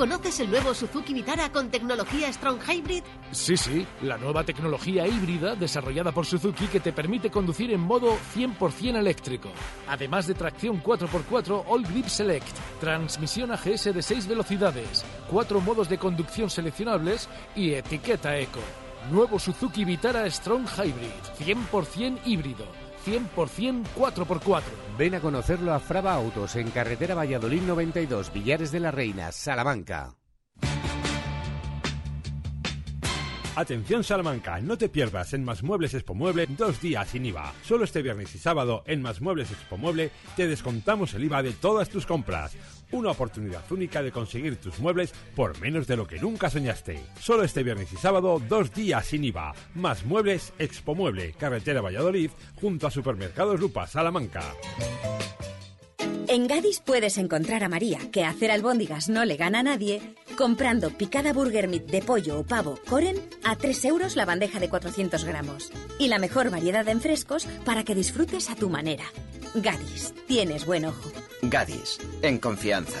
¿Conoces el nuevo Suzuki Vitara con tecnología Strong Hybrid? Sí, sí, la nueva tecnología híbrida desarrollada por Suzuki que te permite conducir en modo 100% eléctrico. Además de tracción 4x4 All Grip Select, transmisión AGS de 6 velocidades, cuatro modos de conducción seleccionables y etiqueta eco. Nuevo Suzuki Vitara Strong Hybrid, 100% híbrido. 100% 4x4. Ven a conocerlo a Frava Autos en carretera Valladolid 92, Villares de la Reina, Salamanca. Atención Salamanca, no te pierdas en Más Muebles Expo Mueble dos días sin IVA. Solo este viernes y sábado en Más Muebles Expo Mueble te descontamos el IVA de todas tus compras. Una oportunidad única de conseguir tus muebles por menos de lo que nunca soñaste. Solo este viernes y sábado dos días sin IVA. Más Muebles Expo Mueble, carretera Valladolid, junto a Supermercados Lupa, Salamanca. En Gadis puedes encontrar a María, que hacer albóndigas no le gana a nadie, comprando picada burger meat de pollo o pavo Coren a 3 euros la bandeja de 400 gramos. Y la mejor variedad en frescos para que disfrutes a tu manera. Gadis, tienes buen ojo. Gadis, en confianza.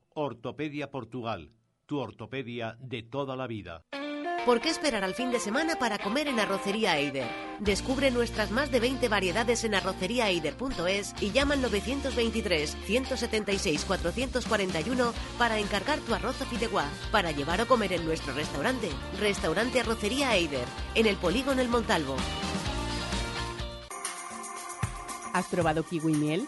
Ortopedia Portugal, tu ortopedia de toda la vida. ¿Por qué esperar al fin de semana para comer en Arrocería Eider? Descubre nuestras más de 20 variedades en arroceriaeider.es y llama al 923 176 441 para encargar tu arroz a fideuá para llevar o comer en nuestro restaurante. Restaurante Arrocería Eider, en el Polígono El Montalvo. ¿Has probado kiwi miel?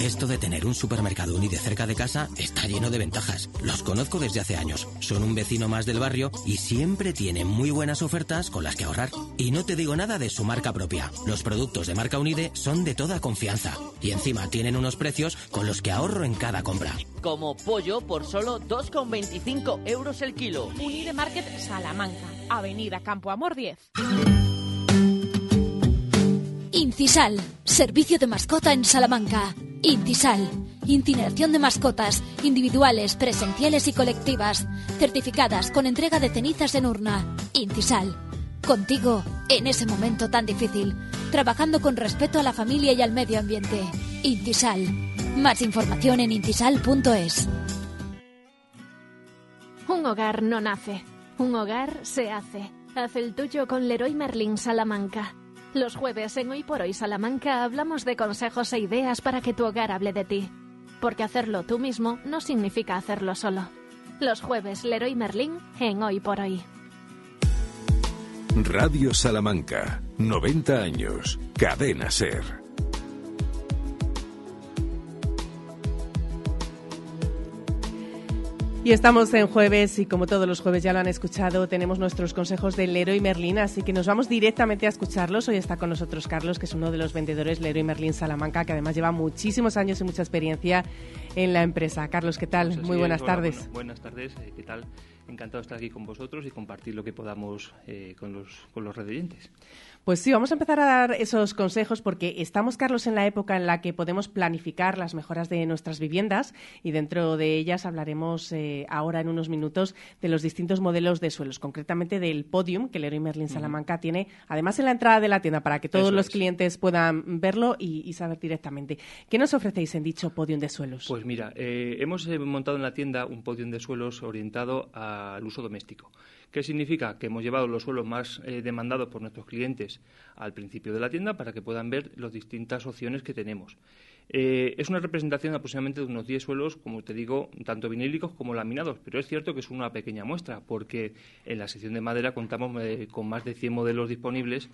Esto de tener un supermercado Unide cerca de casa está lleno de ventajas. Los conozco desde hace años. Son un vecino más del barrio y siempre tienen muy buenas ofertas con las que ahorrar. Y no te digo nada de su marca propia. Los productos de marca Unide son de toda confianza. Y encima tienen unos precios con los que ahorro en cada compra. Como pollo por solo 2,25 euros el kilo. Unide Market Salamanca, Avenida Campo Amor 10. Incisal, servicio de mascota en Salamanca. Intisal, incineración de mascotas, individuales, presenciales y colectivas, certificadas con entrega de cenizas en urna. Intisal, contigo en ese momento tan difícil, trabajando con respeto a la familia y al medio ambiente. Intisal, más información en intisal.es. Un hogar no nace, un hogar se hace. Haz el tuyo con Leroy Merlin Salamanca. Los jueves en Hoy por Hoy Salamanca hablamos de consejos e ideas para que tu hogar hable de ti. Porque hacerlo tú mismo no significa hacerlo solo. Los jueves Leroy Merlin en Hoy por Hoy. Radio Salamanca, 90 años, cadena ser. Y estamos en jueves y como todos los jueves ya lo han escuchado, tenemos nuestros consejos de Leroy Merlin, así que nos vamos directamente a escucharlos. Hoy está con nosotros Carlos, que es uno de los vendedores Leroy Merlin Salamanca, que además lleva muchísimos años y mucha experiencia en la empresa. Carlos, ¿qué tal? Pues Muy buenas tardes. Buenas, buenas tardes, eh, ¿qué tal? Encantado de estar aquí con vosotros y compartir lo que podamos eh, con los, con los redoyentes. Pues sí, vamos a empezar a dar esos consejos porque estamos, Carlos, en la época en la que podemos planificar las mejoras de nuestras viviendas y dentro de ellas hablaremos eh, ahora en unos minutos de los distintos modelos de suelos, concretamente del podium que Leroy Merlin Salamanca tiene, además en la entrada de la tienda para que todos Eso los es. clientes puedan verlo y, y saber directamente. ¿Qué nos ofrecéis en dicho podium de suelos? Pues mira, eh, hemos eh, montado en la tienda un podium de suelos orientado al uso doméstico. ¿Qué significa? Que hemos llevado los suelos más eh, demandados por nuestros clientes al principio de la tienda para que puedan ver las distintas opciones que tenemos. Eh, es una representación aproximadamente de unos 10 suelos, como te digo, tanto vinílicos como laminados, pero es cierto que es una pequeña muestra, porque en la sección de madera contamos eh, con más de 100 modelos disponibles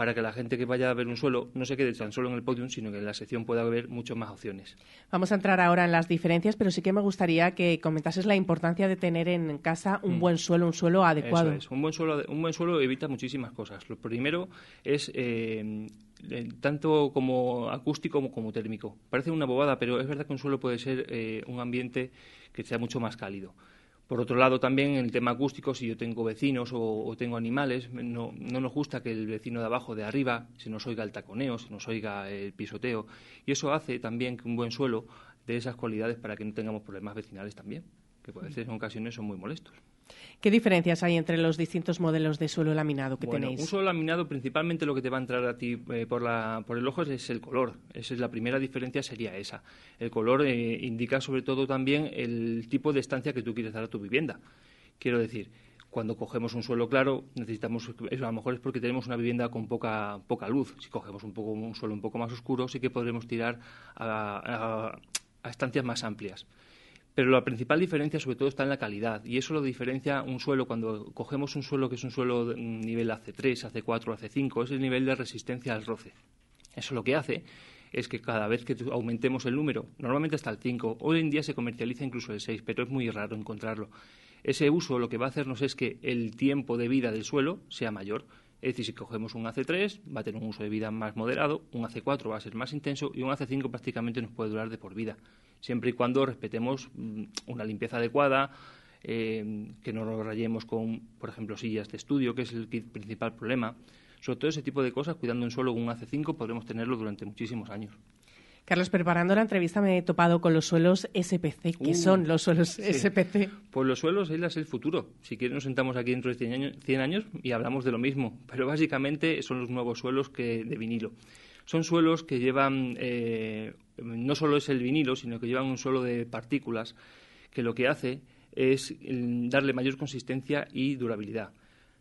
para que la gente que vaya a ver un suelo no se quede tan solo en el podium, sino que en la sección pueda ver muchas más opciones. Vamos a entrar ahora en las diferencias, pero sí que me gustaría que comentases la importancia de tener en casa un Mm. buen suelo, un suelo adecuado. Eso es. Un buen suelo, un buen suelo evita muchísimas cosas. Lo primero es eh, eh, tanto como acústico como, como térmico. Parece una bobada, pero es verdad que un suelo puede ser eh, un ambiente que sea mucho más cálido. Por otro lado, también en el tema acústico, si yo tengo vecinos o, tengo animales, no, no nos gusta que el vecino de abajo, de arriba, se nos oiga el taconeo, se nos oiga el pisoteo. Y eso hace también que un buen suelo dé esas cualidades para que no tengamos problemas vecinales también, que puede ser en ocasiones son muy molestos. ¿Qué diferencias hay entre los distintos modelos de suelo laminado que bueno, tenéis? Un suelo laminado, principalmente lo que te va a entrar a ti eh, por, la, por el ojo es el color. Esa es la primera diferencia, sería esa. El color eh, indica sobre todo también el tipo de estancia que tú quieres dar a tu vivienda. Quiero decir, cuando cogemos un suelo claro, necesitamos, a lo mejor es porque tenemos una vivienda con poca, poca luz. Si cogemos un, poco, un suelo un poco más oscuro, sí que podremos tirar a estancias más amplias. Pero la principal diferencia sobre todo está en la calidad y eso lo diferencia un suelo cuando cogemos un suelo que es un suelo nivel AC3, AC4, AC5, es el nivel de resistencia al roce. Eso lo que hace es que cada vez que aumentemos el número, normalmente hasta el 5, hoy en día se comercializa incluso el 6, pero es muy raro encontrarlo. Ese uso lo que va a hacernos es que el tiempo de vida del suelo sea mayor. Es decir, si cogemos un AC3, va a tener un uso de vida más moderado, un AC4 va a ser más intenso y un AC5 prácticamente nos puede durar de por vida siempre y cuando respetemos mm, una limpieza adecuada, eh, que no nos rayemos con, por ejemplo, sillas de estudio, que es el principal problema. Sobre todo ese tipo de cosas, cuidando suelo con un AC5, podremos tenerlo durante muchísimos años. Carlos, preparando la entrevista me he topado con los suelos SPC. ¿Qué uh, son los suelos SPC? Pues los suelos es el futuro. Si quieren nos sentamos aquí dentro de 100 años, 100 años, y hablamos de lo mismo. Pero básicamente son los nuevos suelos que, de vinilo. Son suelos que llevan eh, no solo es el vinilo, sino que llevan un suelo de partículas que lo que hace es mm, darle mayor consistencia y durabilidad.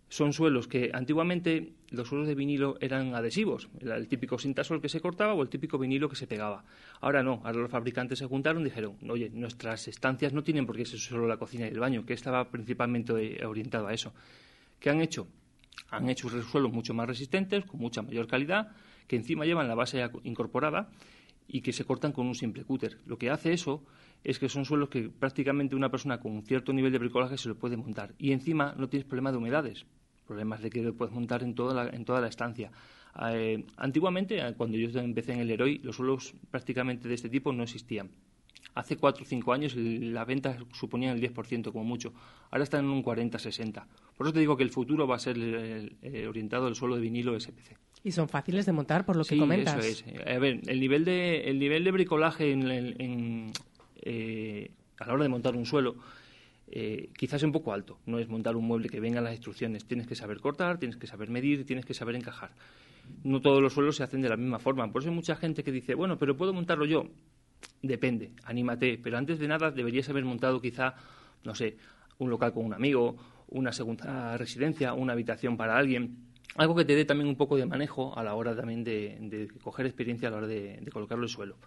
Son suelos que antiguamente los suelos de vinilo eran adhesivos, era el típico cintasol que se cortaba o el típico vinilo que se pegaba. Ahora no, ahora los fabricantes se juntaron y dijeron, oye, nuestras estancias no tienen por qué ser solo la cocina y el baño, que estaba principalmente orientado a eso. ¿Qué han hecho? Han hecho suelos mucho más resistentes, con mucha mayor calidad, que encima llevan la base incorporada y que se cortan con un simple cúter. Lo que hace eso es que son suelos que prácticamente una persona con un cierto nivel de bricolaje se lo puede montar. Y encima no tienes problema de humedades, problemas de que lo puedes montar en toda la, en toda la estancia. Eh, antiguamente, eh, cuando yo empecé en el Heroi, los suelos prácticamente de este tipo no existían. Hace cuatro o cinco años la venta suponía el 10% como mucho. Ahora están en un 40-60. Por eso te digo que el futuro va a ser eh, orientado al suelo de vinilo SPC. Y son fáciles de montar, por lo que comentas. Eso es. A ver, el nivel de, el nivel de bricolaje en, eh, a la hora de montar un suelo eh, quizás un poco alto. No es montar un mueble que venga las instrucciones. Tienes que saber cortar, tienes que saber medir, tienes que saber encajar. No todos los suelos se hacen de la misma forma. Por eso hay mucha gente que dice, bueno, pero ¿puedo montarlo yo? Depende, anímate. Pero antes de nada deberías haber montado quizá, no sé, un local con un amigo, una segunda residencia, una habitación para alguien algo que te dé también un poco de manejo a la hora también de, coger experiencia a la hora de, de colocarlo en el suelo.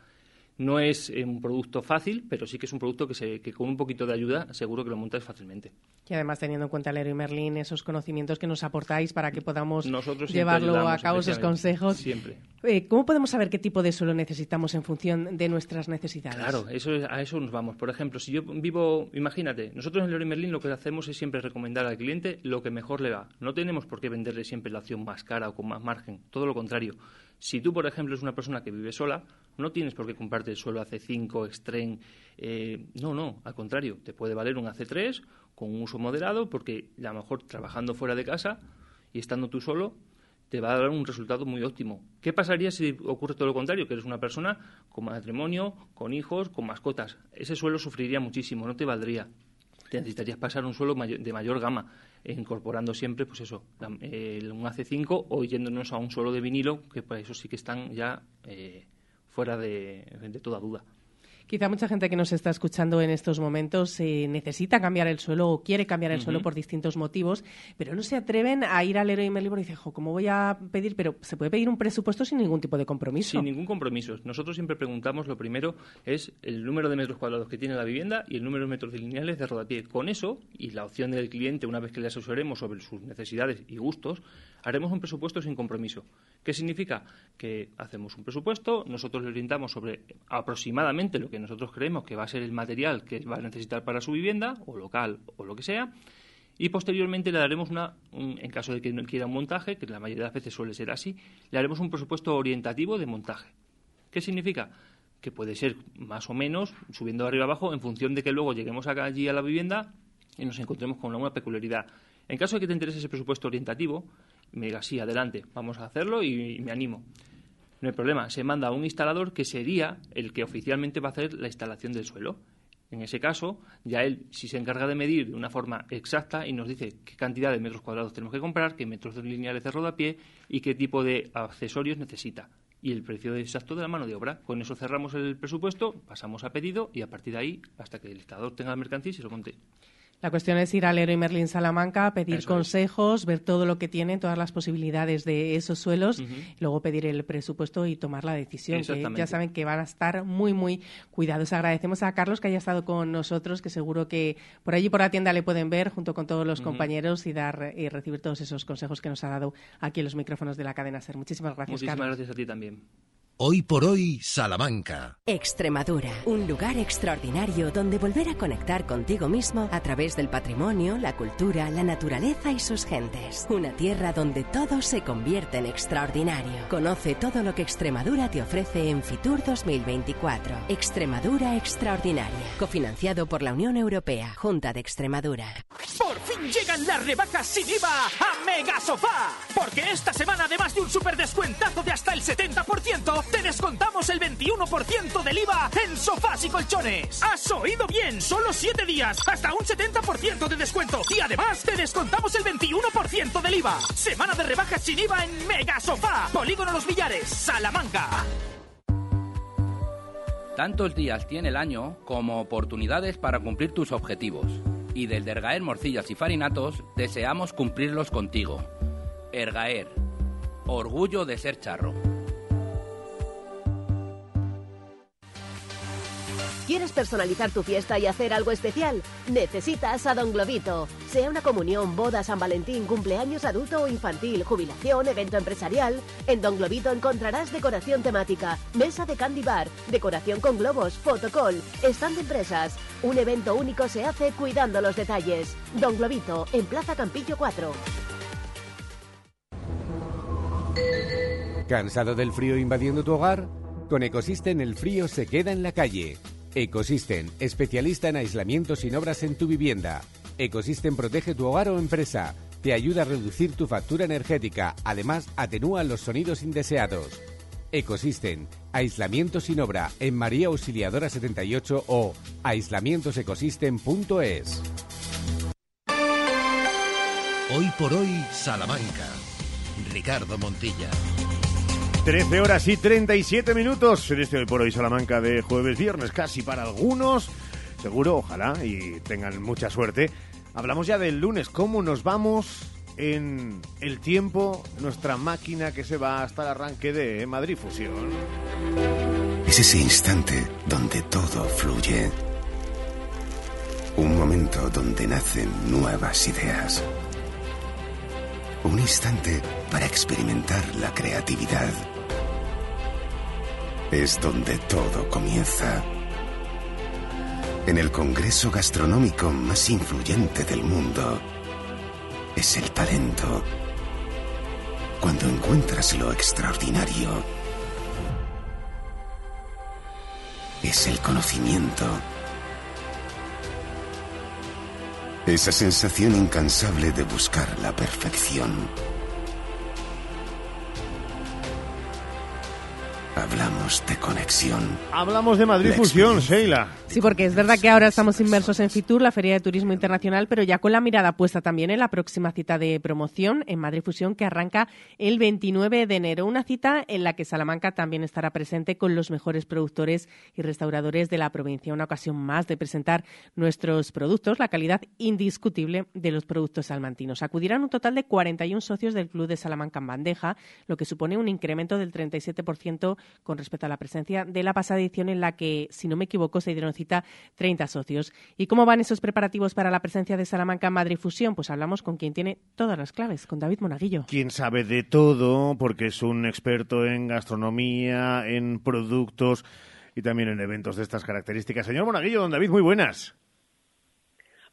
No es eh, un producto fácil, pero sí que es un producto que, se, que con un poquito de ayuda seguro que lo montas fácilmente. Y además teniendo en cuenta el y Merlin, esos conocimientos que nos aportáis para que podamos llevarlo a cabo, esos consejos. Siempre. Eh, ¿Cómo podemos saber qué tipo de suelo necesitamos en función de nuestras necesidades? Claro, eso, a eso nos vamos. Por ejemplo, si yo vivo, imagínate, nosotros en y Merlin lo que hacemos es siempre recomendar al cliente lo que mejor le va. No tenemos por qué venderle siempre la opción más cara o con más margen, todo lo contrario. Si tú, por ejemplo, es una persona que vive sola, no tienes por qué comprarte el suelo AC5, Extreme. Eh, no, no, al contrario, te puede valer un AC3 con un uso moderado porque a lo mejor trabajando fuera de casa y estando tú solo te va a dar un resultado muy óptimo. ¿Qué pasaría si ocurre todo lo contrario? Que eres una persona con matrimonio, con hijos, con mascotas. Ese suelo sufriría muchísimo, no te valdría. Te necesitarías pasar un suelo de mayor gama incorporando siempre, pues eso, un AC5 o yéndonos a un suelo de vinilo, que para eso sí que están ya eh, fuera de toda duda. Quizá mucha gente que nos está escuchando en estos momentos eh, necesita cambiar el suelo o quiere cambiar el suelo por distintos motivos, pero no se atreven a ir al Leroy Merlin y dicen, ¿cómo voy a pedir? Pero se puede pedir un presupuesto sin ningún tipo de compromiso. Sin ningún compromiso. Nosotros siempre preguntamos, lo primero es el número de metros cuadrados que tiene la vivienda y el número de metros lineales de rodapié. Con eso y la opción del cliente, una vez que le asesoremos sobre sus necesidades y gustos, haremos un presupuesto sin compromiso. ¿Qué significa? Que hacemos un presupuesto, nosotros le orientamos sobre aproximadamente lo que nosotros creemos que va a ser el material que va a necesitar para su vivienda, o local, o lo que sea, y posteriormente le daremos una, en caso de que quiera un montaje, que la mayoría de las veces suele ser así, le haremos un presupuesto orientativo de montaje. ¿Qué significa? Que puede ser más o menos, subiendo de arriba abajo, en función de que luego lleguemos allí a la vivienda y nos encontremos con alguna peculiaridad. En caso de que te interese ese presupuesto orientativo, me diga, sí, adelante, vamos a hacerlo y, me animo. No hay problema, se manda a un instalador que sería el que oficialmente va a hacer la instalación del suelo. En ese caso, ya él si se encarga de medir de una forma exacta y nos dice qué cantidad de metros cuadrados tenemos que comprar, qué metros lineales de rodapié y qué tipo de accesorios necesita. Y el precio exacto de la mano de obra. Con eso cerramos el presupuesto, pasamos a pedido y a partir de ahí, hasta que el Estado tenga la mercancía y se lo monte. La cuestión es ir al Leroy Merlin Salamanca, pedir consejos, ver todo lo que tienen, todas las posibilidades de esos suelos, luego pedir el presupuesto y tomar la decisión. Que ya saben que van a estar muy, muy cuidados. Agradecemos a Carlos que haya estado con nosotros, que seguro que por allí por la tienda le pueden ver junto con todos los compañeros y dar y recibir todos esos consejos que nos ha dado aquí en los micrófonos de la cadena SER. Muchísimas gracias, Muchísimas gracias a ti también. Hoy por hoy, Salamanca. Extremadura, un lugar extraordinario donde volver a conectar contigo mismo a través del patrimonio, la cultura, la naturaleza y sus gentes. Una tierra donde todo se convierte en extraordinario. Conoce todo lo que Extremadura te ofrece en Fitur 2024. Extremadura Extraordinaria, cofinanciado por la Unión Europea, Junta de Extremadura. Por fin llegan las rebajas sin IVA a Mega Sofá. Porque esta semana, además de un super descuentazo de hasta el 70%, te descontamos el 21% del IVA en sofás y colchones. ¿Has oído bien? Solo 7 días, hasta un 70% de descuento. Y además te descontamos el 21% del IVA. Semana de rebajas sin IVA en Mega Sofá. Polígono Los Villares, Salamanca. Tantos días tiene el año como oportunidades para cumplir tus objetivos. Y desde Ergaer Morcillas y Farinatos deseamos cumplirlos contigo. Ergaer, orgullo de ser charro. ¿Quieres personalizar tu fiesta y hacer algo especial? Necesitas a Don Globito. Sea una comunión, boda, San Valentín, cumpleaños adulto o infantil, jubilación, evento empresarial, en Don Globito encontrarás decoración temática, mesa de candy bar, decoración con globos, fotocall, stand de empresas. Un evento único se hace cuidando los detalles. Don Globito, en Plaza Campillo 4. ¿Cansado del frío invadiendo tu hogar? Con Ecosystem el frío se queda en la calle. Ecosystem, especialista en aislamiento sin obras en tu vivienda. Ecosystem protege tu hogar o empresa. Te ayuda a reducir tu factura energética. Además, atenúa los sonidos indeseados. Ecosystem, aislamiento sin obra en María Auxiliadora 78 o aislamientosecosystem.es. Hoy por hoy, Salamanca. Ricardo Montilla. 13 horas y 37 minutos en este hoy por hoy Salamanca de jueves viernes, casi para algunos, seguro, ojalá, y tengan mucha suerte. Hablamos ya del lunes, cómo nos vamos en el tiempo, nuestra máquina que se va hasta el arranque de Madrid Fusión. Es ese instante donde todo fluye. Un momento donde nacen nuevas ideas. Un instante para experimentar la creatividad es donde todo comienza. En el Congreso Gastronómico más influyente del mundo es el talento. Cuando encuentras lo extraordinario, es el conocimiento. Esa sensación incansable de buscar la perfección. Hablamos de conexión. Hablamos de Madrid Fusión, Sheila. Sí, porque es verdad que ahora estamos inmersos en Fitur, la Feria de Turismo Internacional, pero ya con la mirada puesta también en la próxima cita de promoción en Madrid Fusión que arranca el 29 de enero. Una cita en la que Salamanca también estará presente con los mejores productores y restauradores de la provincia. Una ocasión más de presentar nuestros productos, la calidad indiscutible de los productos salmantinos. Acudirán un total de 41 socios del Club de Salamanca en bandeja, lo que supone un incremento del 37% con respecto a la presencia de la pasada edición en la que, si no me equivoco, se dieron 30 socios. ¿Y cómo van esos preparativos para la presencia de Salamanca en Madrid Fusión? Pues hablamos con quien tiene todas las claves, con David Monaguillo. Quien sabe de todo, porque es un experto en gastronomía, en productos y también en eventos de estas características. Señor Monaguillo, don David, muy buenas.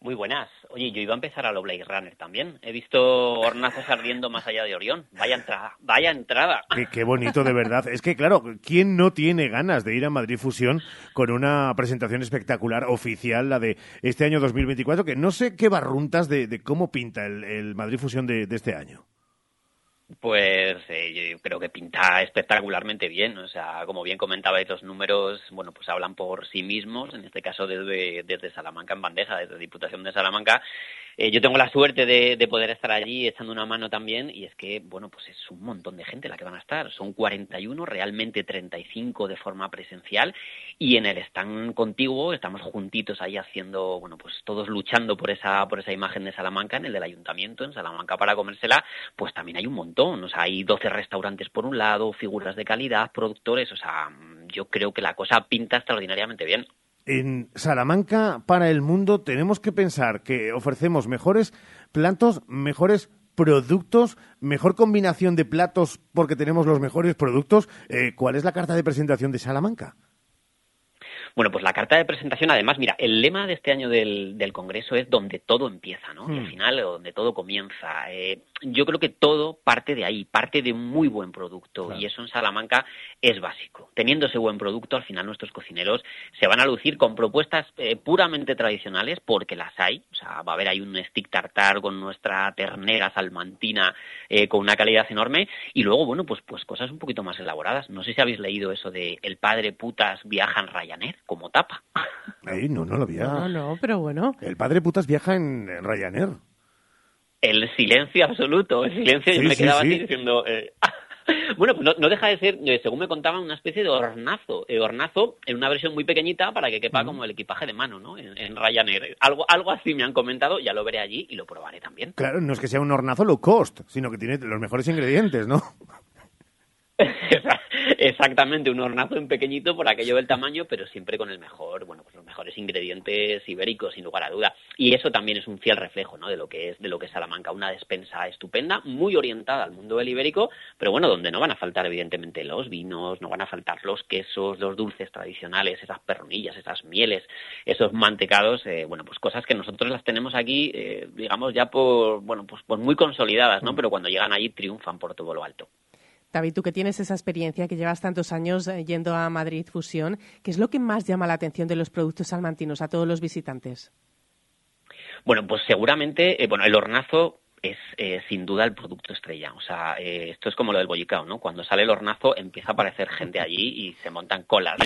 Muy buenas. Oye, yo iba a empezar a lo Blade Runner también. He visto hornazos ardiendo más allá de Orión. Vaya entrada, vaya entrada. Qué, bonito, de verdad. Es que, claro, ¿quién no tiene ganas de ir a Madrid Fusión con una presentación espectacular, oficial, la de este año 2024? Que no sé qué barruntas de, cómo pinta el, Madrid Fusión de este año. Pues eh, yo creo que pinta espectacularmente bien. O sea, como bien comentabais, los números, bueno, pues hablan por sí mismos. En este caso, desde, desde Salamanca en bandeja, desde Diputación de Salamanca. Eh, yo tengo la suerte de, poder estar allí echando una mano también y es que, bueno, pues es un montón de gente la que van a estar. Son 41, realmente 35 de forma presencial y en el stand contiguo estamos juntitos ahí haciendo, bueno, pues todos luchando por esa, por esa imagen de Salamanca, en el del ayuntamiento, en Salamanca para comérsela, pues también hay un montón. O sea, hay 12 restaurantes por un lado, figuras de calidad, productores, o sea, yo creo que la cosa pinta extraordinariamente bien en Salamanca para el mundo tenemos que pensar que ofrecemos mejores platos, mejores productos, mejor combinación de platos porque tenemos los mejores productos. Eh, ¿Cuál es la carta de presentación de Salamanca? Bueno, pues la carta de presentación, además, mira, el lema de este año del, del Congreso es donde todo empieza, ¿no? Y al hmm. final, donde todo comienza. Eh, yo creo que todo parte de ahí, parte de un muy buen producto. Y eso en Salamanca es básico. Teniendo ese buen producto, al final nuestros cocineros se van a lucir con propuestas eh, puramente tradicionales, porque las hay. O sea, va a haber ahí un stick tartar con nuestra ternera salmantina eh, con una calidad enorme. Y luego, bueno, pues, pues cosas un poquito más elaboradas. No sé si habéis leído eso de El padre putas viaja en Ryanair como tapa. Ay, no, no lo había. No, no, pero bueno. El padre putas viaja en, Ryanair. El silencio absoluto, el silencio, y me quedaba así diciendo... Eh, bueno, pues no, deja de ser, eh, según me contaban, una especie de hornazo. Eh, hornazo en una versión muy pequeñita para que quepa como el equipaje de mano, ¿no? En, en, Ryanair. Algo, algo así me han comentado, ya lo veré allí y lo probaré también. Claro, no es que sea un hornazo low cost, sino que tiene los mejores ingredientes, ¿no? Exactamente, un hornazo en pequeñito por aquello del tamaño, pero siempre con el mejor, bueno, pues los mejores ingredientes ibéricos, sin lugar a duda. Y eso también es un fiel reflejo, ¿no? De lo que es, de lo que es Salamanca, una despensa estupenda, muy orientada al mundo del ibérico, pero bueno, donde no van a faltar evidentemente los vinos, no van a faltar los quesos, los dulces tradicionales, esas perronillas, esas mieles, esos mantecados, eh, bueno, pues cosas que nosotros las tenemos aquí, eh, digamos ya por, bueno, pues, pues muy consolidadas, ¿no? Mm. Pero cuando llegan allí triunfan por todo lo alto. David, tú que tienes esa experiencia, que llevas tantos años eh, yendo a Madrid Fusión, ¿qué es lo que más llama la atención de los productos salmantinos a todos los visitantes? Bueno, pues seguramente, eh, bueno, el hornazo es eh, sin duda el producto estrella. O sea, eh, esto es como lo del bollicao, ¿no? Cuando sale el hornazo empieza a aparecer gente allí y se montan colas.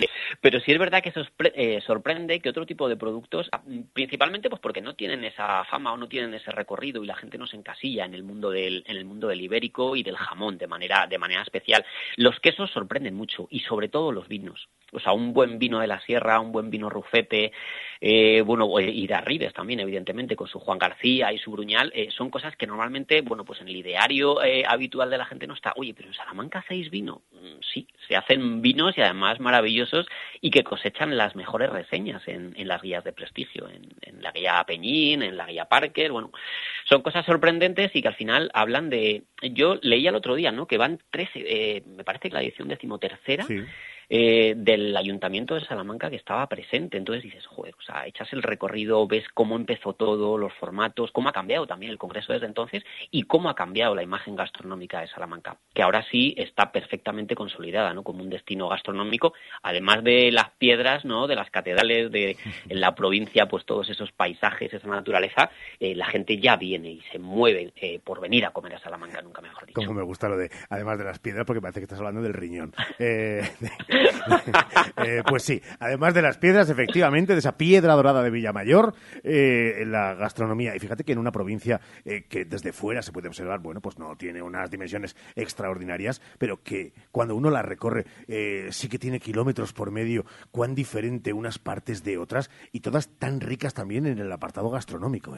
Pero sí es verdad que eh, sorprende que otro tipo de productos, ah, principalmente pues porque no tienen esa fama o no tienen ese recorrido y la gente no se encasilla en el mundo del, en el mundo del ibérico y del jamón de manera, de manera especial. Los quesos sorprenden mucho y sobre todo los vinos. O sea, un buen vino de la sierra, un buen vino rufete, eh, bueno, y de Arribes también, evidentemente, con su Juan García y su Bruñal, eh, son cosas que normalmente, bueno, pues en el ideario eh, habitual de la gente no está. Oye, pero en Salamanca hacéis vino. Mm, sí, se hacen vinos y además maravillosos y que cosechan las mejores reseñas en, las guías de prestigio, en, la guía Peñín, en la guía Parker, bueno, son cosas sorprendentes y que al final hablan de... Yo leía el otro día, ¿no?, que van 13, me parece que la edición decimotercera, sí eh, del ayuntamiento de Salamanca que estaba presente. Entonces dices, joder, o sea, echas el recorrido, ves cómo empezó todo, los formatos, cómo ha cambiado también el Congreso desde entonces y cómo ha cambiado la imagen gastronómica de Salamanca, que ahora sí está perfectamente consolidada, ¿no? Como un destino gastronómico, además de las piedras, ¿no? De las catedrales, de en la provincia, pues todos esos paisajes, esa naturaleza, eh, la gente ya viene y se mueve eh, por venir a comer a Salamanca, nunca mejor dicho. Como me gusta lo de, además de las piedras, porque parece que estás hablando del riñón. Eh, Eh, pues sí, además de las piedras, efectivamente, de esa piedra dorada de Villamayor, eh, la gastronomía. Y fíjate que en una provincia eh, que desde fuera se puede observar, bueno, pues no tiene unas dimensiones extraordinarias, pero que cuando uno la recorre sí que tiene kilómetros por medio, cuán diferente unas partes de otras y todas tan ricas también en el apartado gastronómico.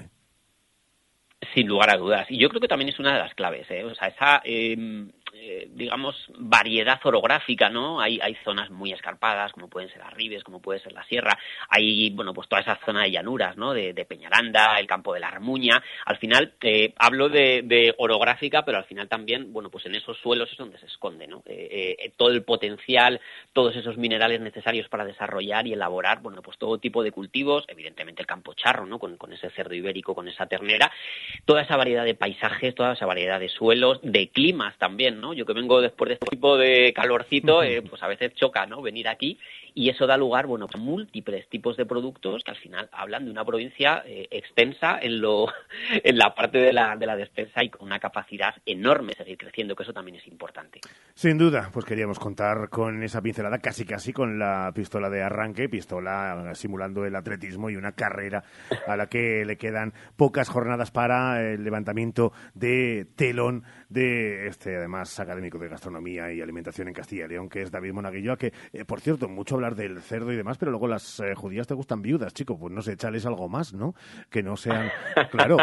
Sin lugar a dudas. Y yo creo que también es una de las claves. O sea, esa em, eh, digamos, variedad orográfica, ¿no? Hay, hay zonas muy escarpadas, como pueden ser Arribes, como puede ser la Sierra, hay, bueno, pues toda esa zona de llanuras, ¿no? De, Peñaranda, el campo de la Armuña. Al final, eh, hablo de, orográfica, pero al final también, bueno, pues en esos suelos es donde se esconde, ¿no? Eh, todo el potencial, todos esos minerales necesarios para desarrollar y elaborar, bueno, pues todo tipo de cultivos, evidentemente el campo charro, ¿no? Con, con ese cerdo ibérico, con esa ternera, toda esa variedad de paisajes, toda esa variedad de suelos, de climas también, ¿no? Yo que vengo después de este tipo de calorcito, eh, pues a veces choca, ¿no? Venir aquí y eso da lugar, bueno, a múltiples tipos de productos que al final hablan de una provincia eh, extensa en lo en la parte de la, de la despensa y con una capacidad enorme de seguir creciendo, que eso también es importante. Sin duda, pues queríamos contar con esa pincelada, casi casi con la pistola de arranque, pistola simulando el atletismo y una carrera a la que le quedan pocas jornadas para el levantamiento de telón de este, además, académico de gastronomía y alimentación en Castilla y León, que es David Monaguillo, que, eh, por cierto, mucho hablar del cerdo y demás, pero luego las eh, judías te gustan viudas, chico, pues no sé, echales algo más, ¿no? Que no sean, claro,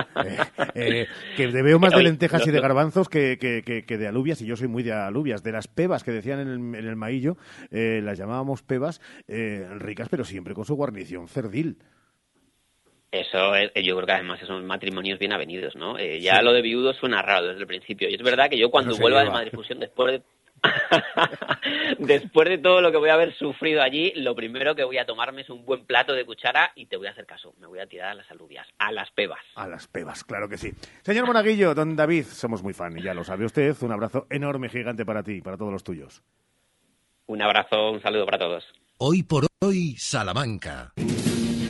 eh, que te veo más de lentejas y de garbanzos que, que, de alubias, y yo soy muy de alubias, de las pebas que decían en el, en el maillo, las llamábamos pebas ricas, pero siempre con su guarnición cerdil. Eso yo creo que además son matrimonios bien avenidos, ¿no? Eh, ya lo de viudo suena raro desde el principio. Y es verdad que yo cuando vuelva de Madrifusión, después de Después de todo lo que voy a haber sufrido allí, lo primero que voy a tomarme es un buen plato de cuchara y te voy a hacer caso. Me voy a tirar a las alubias, a las pebas. A las pebas, claro que sí. Señor Monaguillo, don David, somos muy fan y ya lo sabe usted. Un abrazo enorme, gigante para ti, para todos los tuyos. Un abrazo, un saludo para todos. Hoy por hoy, Salamanca.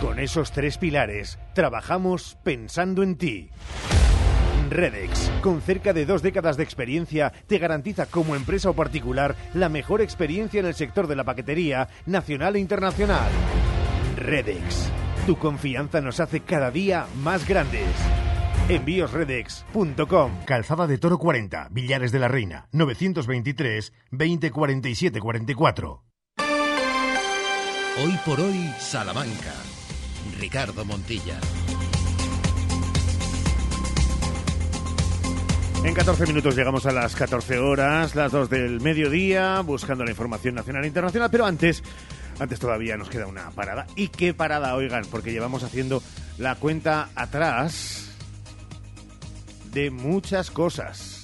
Con esos tres pilares, trabajamos pensando en ti. Redex, con cerca de dos décadas de experiencia, te garantiza como empresa o particular la mejor experiencia en el sector de la paquetería nacional e internacional. Redex, tu confianza nos hace cada día más grandes. Envíosredex.com Calzada de Toro 40, Villares de la Reina, 923 2047 44. Hoy por hoy, Salamanca. Ricardo Montilla. En 14 minutos llegamos a las 14 horas, las 2 del mediodía, buscando la información nacional e internacional, pero antes, antes todavía nos queda una parada. ¿Y qué parada, oigan? Porque llevamos haciendo la cuenta atrás de muchas cosas.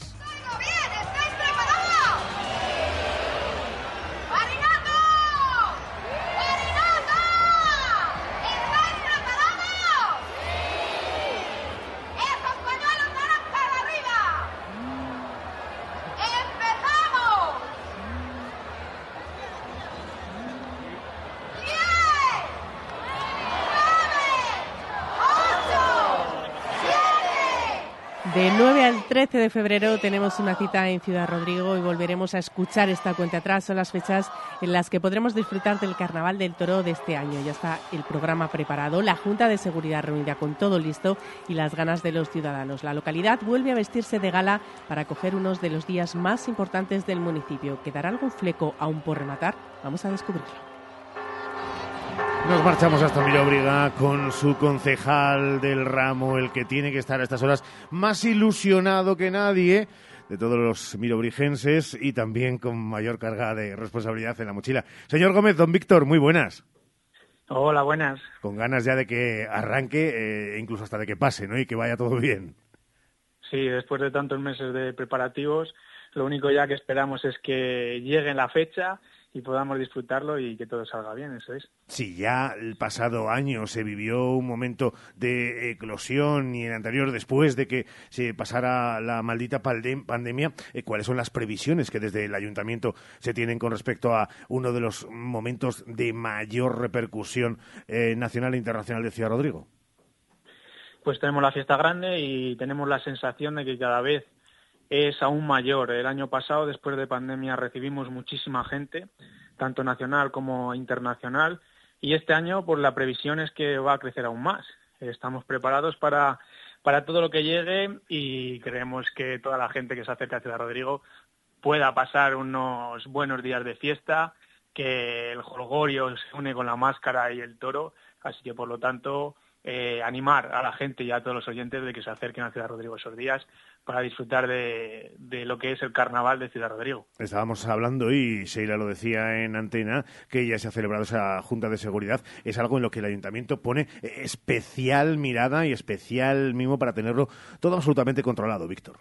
13 de febrero tenemos una cita en Ciudad Rodrigo y volveremos a escuchar esta cuenta atrás. Son las fechas en las que podremos disfrutar del Carnaval del Toro de este año. Ya está el programa preparado, la Junta de Seguridad reunida con todo listo y las ganas de los ciudadanos. La localidad vuelve a vestirse de gala para coger unos de los días más importantes del municipio. ¿Quedará algún fleco aún por rematar? Vamos a descubrirlo. Nos marchamos hasta Mirobriga con su concejal del ramo, el que tiene que estar a estas horas más ilusionado que nadie de todos los mirobrigenses y también con mayor carga de responsabilidad en la mochila. Señor Gómez, don Víctor, muy buenas. Hola, buenas. Con ganas ya de que arranque, e incluso hasta de que pase, ¿no? Y que vaya todo bien. Sí, después de tantos meses de preparativos, lo único ya que esperamos es que llegue la fecha y podamos disfrutarlo y que todo salga bien, eso es. Sí, ya el pasado año se vivió un momento de eclosión y el anterior después de que se pasara la maldita pandemia, eh, ¿cuáles son las previsiones que desde el ayuntamiento se tienen con respecto a uno de los momentos de mayor repercusión eh, nacional e internacional de Ciudad Rodrigo? Pues tenemos la fiesta grande y tenemos la sensación de que cada vez es aún mayor. El año pasado, después de pandemia, recibimos muchísima gente, tanto nacional como internacional, y este año, pues la previsión es que va a crecer aún más. Estamos preparados para, para todo lo que llegue y creemos que toda la gente que se acerca a Ciudad Rodrigo pueda pasar unos buenos días de fiesta, que el jolgorio se une con la máscara y el toro, así que por lo tanto eh, animar a la gente y a todos los oyentes de que se acerquen a Ciudad Rodrigo esos días para disfrutar de, lo que es el carnaval de Ciudad Rodrigo. Estábamos hablando, y Sheila lo decía en antena, que ya se ha celebrado esa Junta de Seguridad. Es algo en lo que el Ayuntamiento pone especial mirada y especial mimo para tenerlo todo absolutamente controlado, Víctor.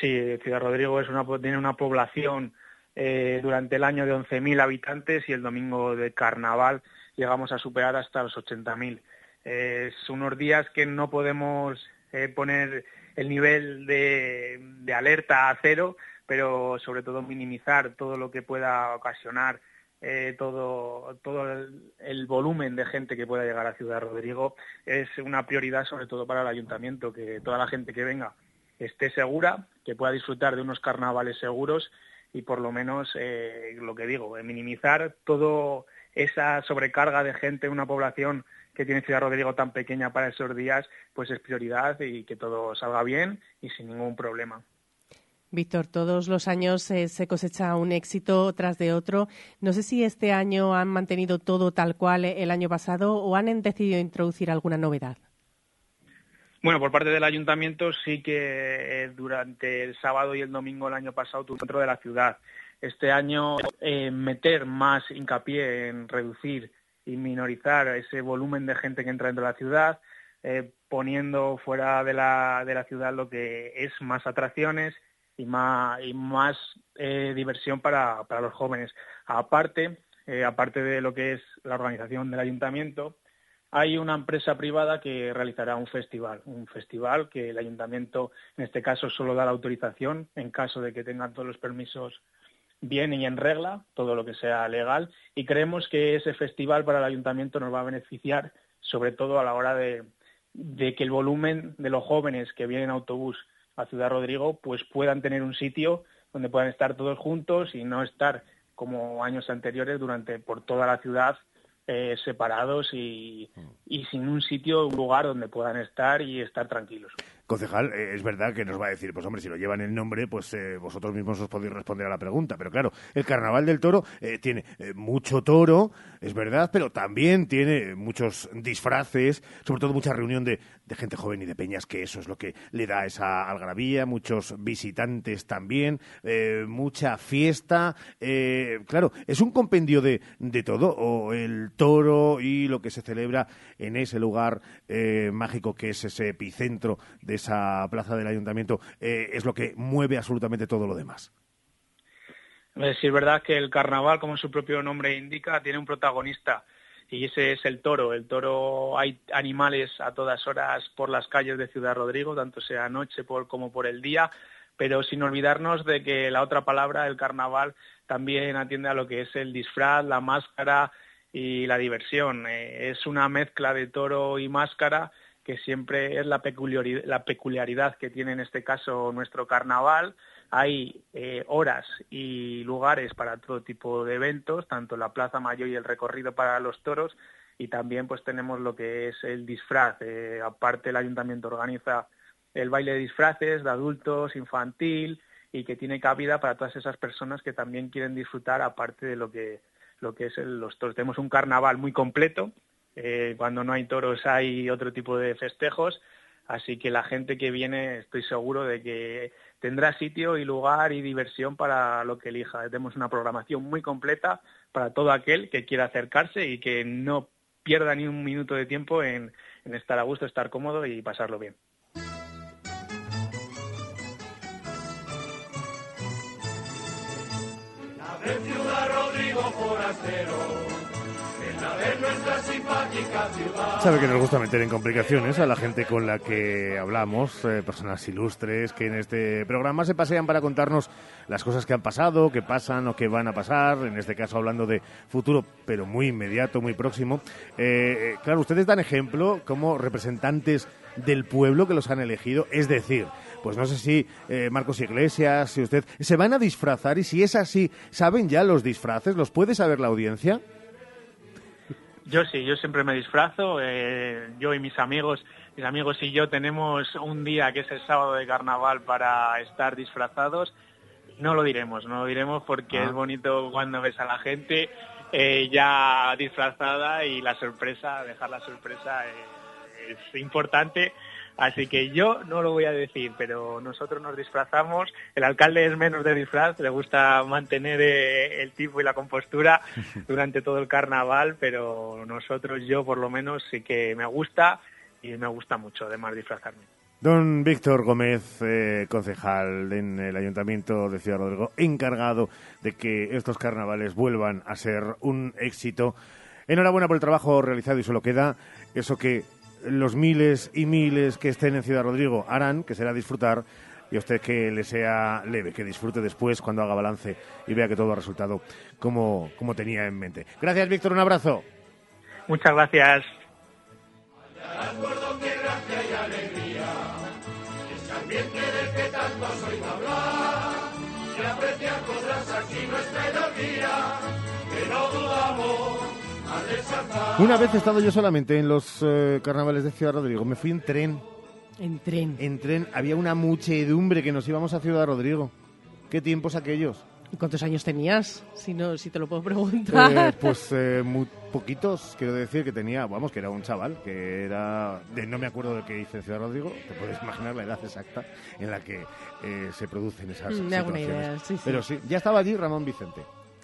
Sí, Ciudad Rodrigo es una, tiene una población eh, durante el año de 11.000 habitantes y el domingo de carnaval llegamos a superar hasta los 80.000. Eh, es unos días que no podemos eh, poner el nivel de, alerta a cero, pero sobre todo minimizar todo lo que pueda ocasionar eh, todo, todo el, volumen de gente que pueda llegar a Ciudad Rodrigo. Es una prioridad sobre todo para el ayuntamiento, que toda la gente que venga esté segura, que pueda disfrutar de unos carnavales seguros y por lo menos eh, lo que digo, minimizar toda esa sobrecarga de gente en una población que tiene Ciudad Rodrigo tan pequeña para esos días, pues es prioridad y que todo salga bien y sin ningún problema. Víctor, todos los años eh, se cosecha un éxito tras de otro. No sé si este año han mantenido todo tal cual el año pasado o han decidido introducir alguna novedad. Bueno, por parte del ayuntamiento sí que eh, durante el sábado y el domingo del año pasado tuvo dentro de la ciudad. Este año eh, meter más hincapié en reducir y minorizar ese volumen de gente que entra dentro de la ciudad, eh, poniendo fuera de la, de la ciudad lo que es más atracciones y más, y más eh, diversión para, para, los jóvenes. Aparte, eh, aparte de lo que es la organización del ayuntamiento, hay una empresa privada que realizará un festival, un festival que el ayuntamiento en este caso solo da la autorización en caso de que tengan todos los permisos bien y en regla, todo lo que sea legal, y creemos que ese festival para el ayuntamiento nos va a beneficiar, sobre todo a la hora de, que el volumen de los jóvenes que vienen en autobús a Ciudad Rodrigo, pues puedan tener un sitio donde puedan estar todos juntos y no estar como años anteriores durante por toda la ciudad eh, separados y, y, sin un sitio, un lugar donde puedan estar y estar tranquilos. Concejal, eh, es verdad que nos va a decir, pues hombre, si lo llevan el nombre, pues eh, vosotros mismos os podéis responder a la pregunta. Pero claro, el Carnaval del Toro eh, tiene mucho toro, es verdad, pero también tiene muchos disfraces, sobre todo mucha reunión de, gente joven y de peñas, que eso es lo que le da esa algarabía, muchos visitantes también, mucha fiesta. claro, es un compendio de, de todo, o el toro y lo que se celebra en ese lugar mágico que es ese epicentro de esa plaza del ayuntamiento eh, es lo que mueve absolutamente todo lo demás. Es verdad que el carnaval, como su propio nombre indica, tiene un protagonista y ese es el toro. El toro, hay animales a todas horas por las calles de Ciudad Rodrigo, tanto sea noche como por el día, pero sin olvidarnos de que la otra palabra, el carnaval, también atiende a lo que es el disfraz, la máscara y la diversión. Eh, es una mezcla de toro y máscara que siempre es la peculiaridad, la peculiaridad que tiene en este caso nuestro carnaval. Hay eh, horas y lugares para todo tipo de eventos, tanto la Plaza Mayor y el recorrido para los toros, y también pues tenemos lo que es el disfraz. Eh, aparte el ayuntamiento organiza el baile de disfraces de adultos, infantil, y que tiene cabida para todas esas personas que también quieren disfrutar aparte de lo que, lo que es los toros. Tenemos un carnaval muy completo, eh, cuando no hay toros hay otro tipo de festejos, así que la gente que viene estoy seguro de que tendrá sitio y lugar y diversión para lo que elija. Tenemos una programación muy completa para todo aquel que quiera acercarse y que no pierda ni un minuto de tiempo en, estar a gusto, estar cómodo y pasarlo bien. Sabe que nos gusta meter en complicaciones a la gente con la que hablamos, eh, personas ilustres que en este programa se pasean para contarnos las cosas que han pasado, que pasan o que van a pasar, en este caso hablando de futuro, pero muy inmediato, muy próximo. Eh, eh, claro, ustedes dan ejemplo como representantes del pueblo que los han elegido, es decir, pues no sé si Marcos Iglesias, si usted, se van a disfrazar y si es así, ¿saben ya los disfraces? ¿Los puede saber la audiencia? Yo sí, yo siempre me disfrazo. Eh, yo y mis amigos, mis amigos y yo tenemos un día que es el sábado de carnaval para estar disfrazados No lo diremos, no lo diremos porque Ah. es bonito cuando ves a la gente eh, ya disfrazada y la sorpresa, dejar la sorpresa eh, es importante. Así que yo no lo voy a decir, pero nosotros nos disfrazamos. El alcalde es menos de disfraz, le gusta mantener eh, el tipo y la compostura durante todo el carnaval, pero nosotros, yo por lo menos, sí que me gusta y me gusta mucho además disfrazarme. Don Víctor Gómez, eh, concejal en el Ayuntamiento de Ciudad Rodrigo, encargado de que estos carnavales vuelvan a ser un éxito. Enhorabuena por el trabajo realizado y solo queda eso que los miles y miles que estén en Ciudad Rodrigo harán, que será disfrutar, y a usted que le sea leve, que disfrute después cuando haga balance y vea que todo ha resultado como, como tenía en mente. Gracias, Víctor, un abrazo. Muchas gracias. Por doquier gracia y alegría, ese ambiente del que tanto has oído hablar, y apreciar podrás aquí nuestra ironía, que no dudamos. Una vez he estado yo solamente en los eh, carnavales de Ciudad Rodrigo, me fui en tren. En tren. En tren había una muchedumbre que nos íbamos a Ciudad Rodrigo. ¿Qué tiempos aquellos? ¿Y cuántos años tenías? Si no, si te lo puedo preguntar. Eh, pues eh, muy poquitos, quiero decir que tenía, vamos, que era un chaval, que era, de, no me acuerdo de qué hice en Ciudad Rodrigo, te puedes imaginar la edad exacta en la que eh, se producen esas Mm, me situaciones. idea, sí, sí. Pero sí, ya estaba allí Ramón Vicente.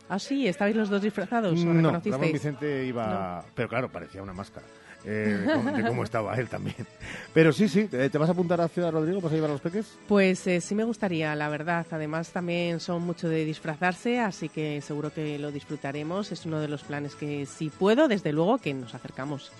Ah, sí, ¿estabais los dos disfrazados? ¿O No? Ramón Vicente iba, pero claro, parecía una máscara. eh, de cómo- estaba él también. Pero sí, sí, ¿te te vas a apuntar a Ciudad Rodrigo? ¿Vas a llevar a los peques? Pues eh, sí me gustaría, la verdad. Además también son mucho de disfrazarse, así que seguro que lo disfrutaremos. Es uno de los planes que si puedo, desde luego que nos acercamos.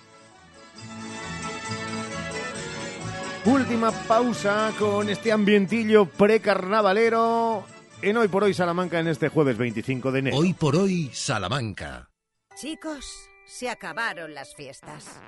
Última pausa con este ambientillo precarnavalero en Hoy por Hoy Salamanca en este jueves 25 de enero. Hoy por hoy, Salamanca. Chicos, se acabaron las fiestas.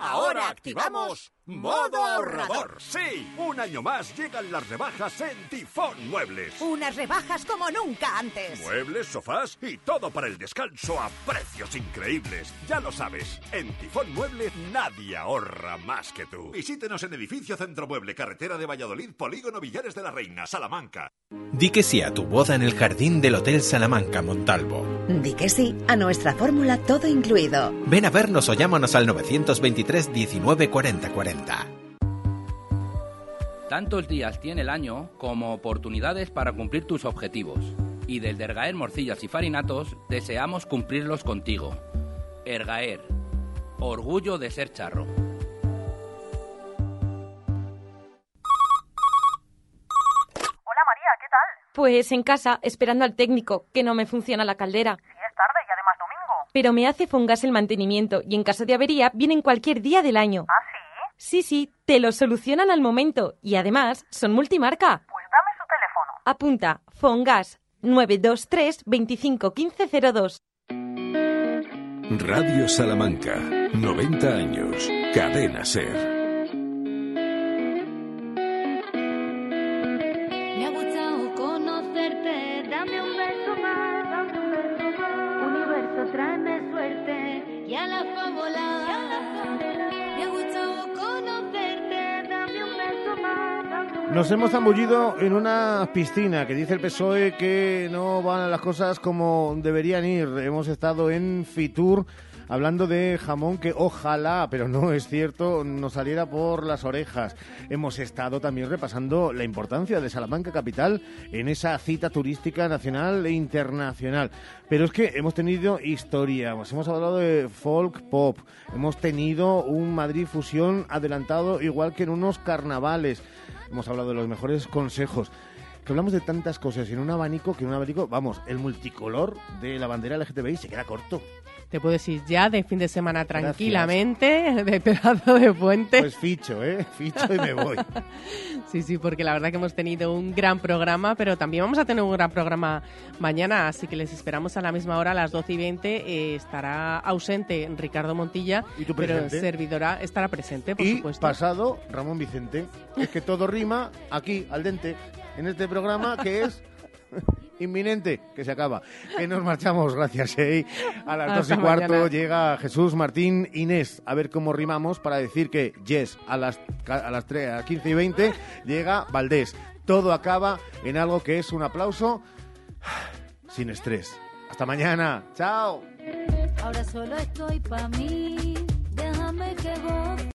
Ahora activamos modo ahorrador. Sí, un año más llegan las rebajas en Tifón Muebles. Unas rebajas como nunca antes. Muebles, sofás y todo para el descanso a precios increíbles. Ya lo sabes, en Tifón Muebles nadie ahorra más que tú. Visítenos en Edificio Centro Mueble, Carretera de Valladolid, Polígono Villares de la Reina, Salamanca. Di que sí a tu boda en el jardín del Hotel Salamanca Montalvo. Di que sí a nuestra fórmula todo incluido. Ven a vernos o llámanos al 923 19 40 40. Tantos días tiene el año como oportunidades para cumplir tus objetivos. Y desde Ergaer Morcillas y Farinatos deseamos cumplirlos contigo. Ergaer, orgullo de ser charro. Hola María, ¿qué tal? Pues en casa, esperando al técnico, que no me funciona la caldera. Sí, es tarde y además domingo. Pero me hace Fongas el mantenimiento y en caso de avería vienen cualquier día del año. ¿Ah, sí? Sí, sí, te lo solucionan al momento y además son multimarca. Pues dame su teléfono. Apunta Fongas 923 25 15 02. Radio Salamanca, 90 años, cadena ser. Nos hemos zambullido en una piscina que dice el PSOE que no van las cosas como deberían ir. Hemos estado en Fitur hablando de jamón que ojalá, pero no es cierto, nos saliera por las orejas. Hemos estado también repasando la importancia de Salamanca Capital en esa cita turística nacional e internacional. Pero es que hemos tenido historia, hemos hablado de folk pop, hemos tenido un Madrid fusión adelantado igual que en unos carnavales. Hemos hablado de los mejores consejos. Que hablamos de tantas cosas en un abanico que en un abanico, vamos, el multicolor de la bandera LGTBI se queda corto. Te puedes ir ya de fin de semana tranquilamente, de pedazo de puente. Pues ficho, ¿eh? Ficho y me voy. Sí, sí, porque la verdad que hemos tenido un gran programa, pero también vamos a tener un gran programa mañana, así que les esperamos a la misma hora, a las 12 y 20. eh, estará ausente Ricardo Montilla, ¿Y tú pero servidora estará presente, por y supuesto. pasado, Ramón Vicente. Es que todo rima aquí, al dente, en este programa que es inminente, que se acaba. Que nos marchamos, gracias, eh. A las dos y cuarto mañana. llega Jesús Martín Inés. A ver cómo rimamos para decir que yes, a las, a las, 3, a las 15 y 20 llega Valdés. Todo acaba en algo que es un aplauso sin estrés. Hasta mañana. Chao. Ahora solo estoy pa' mí.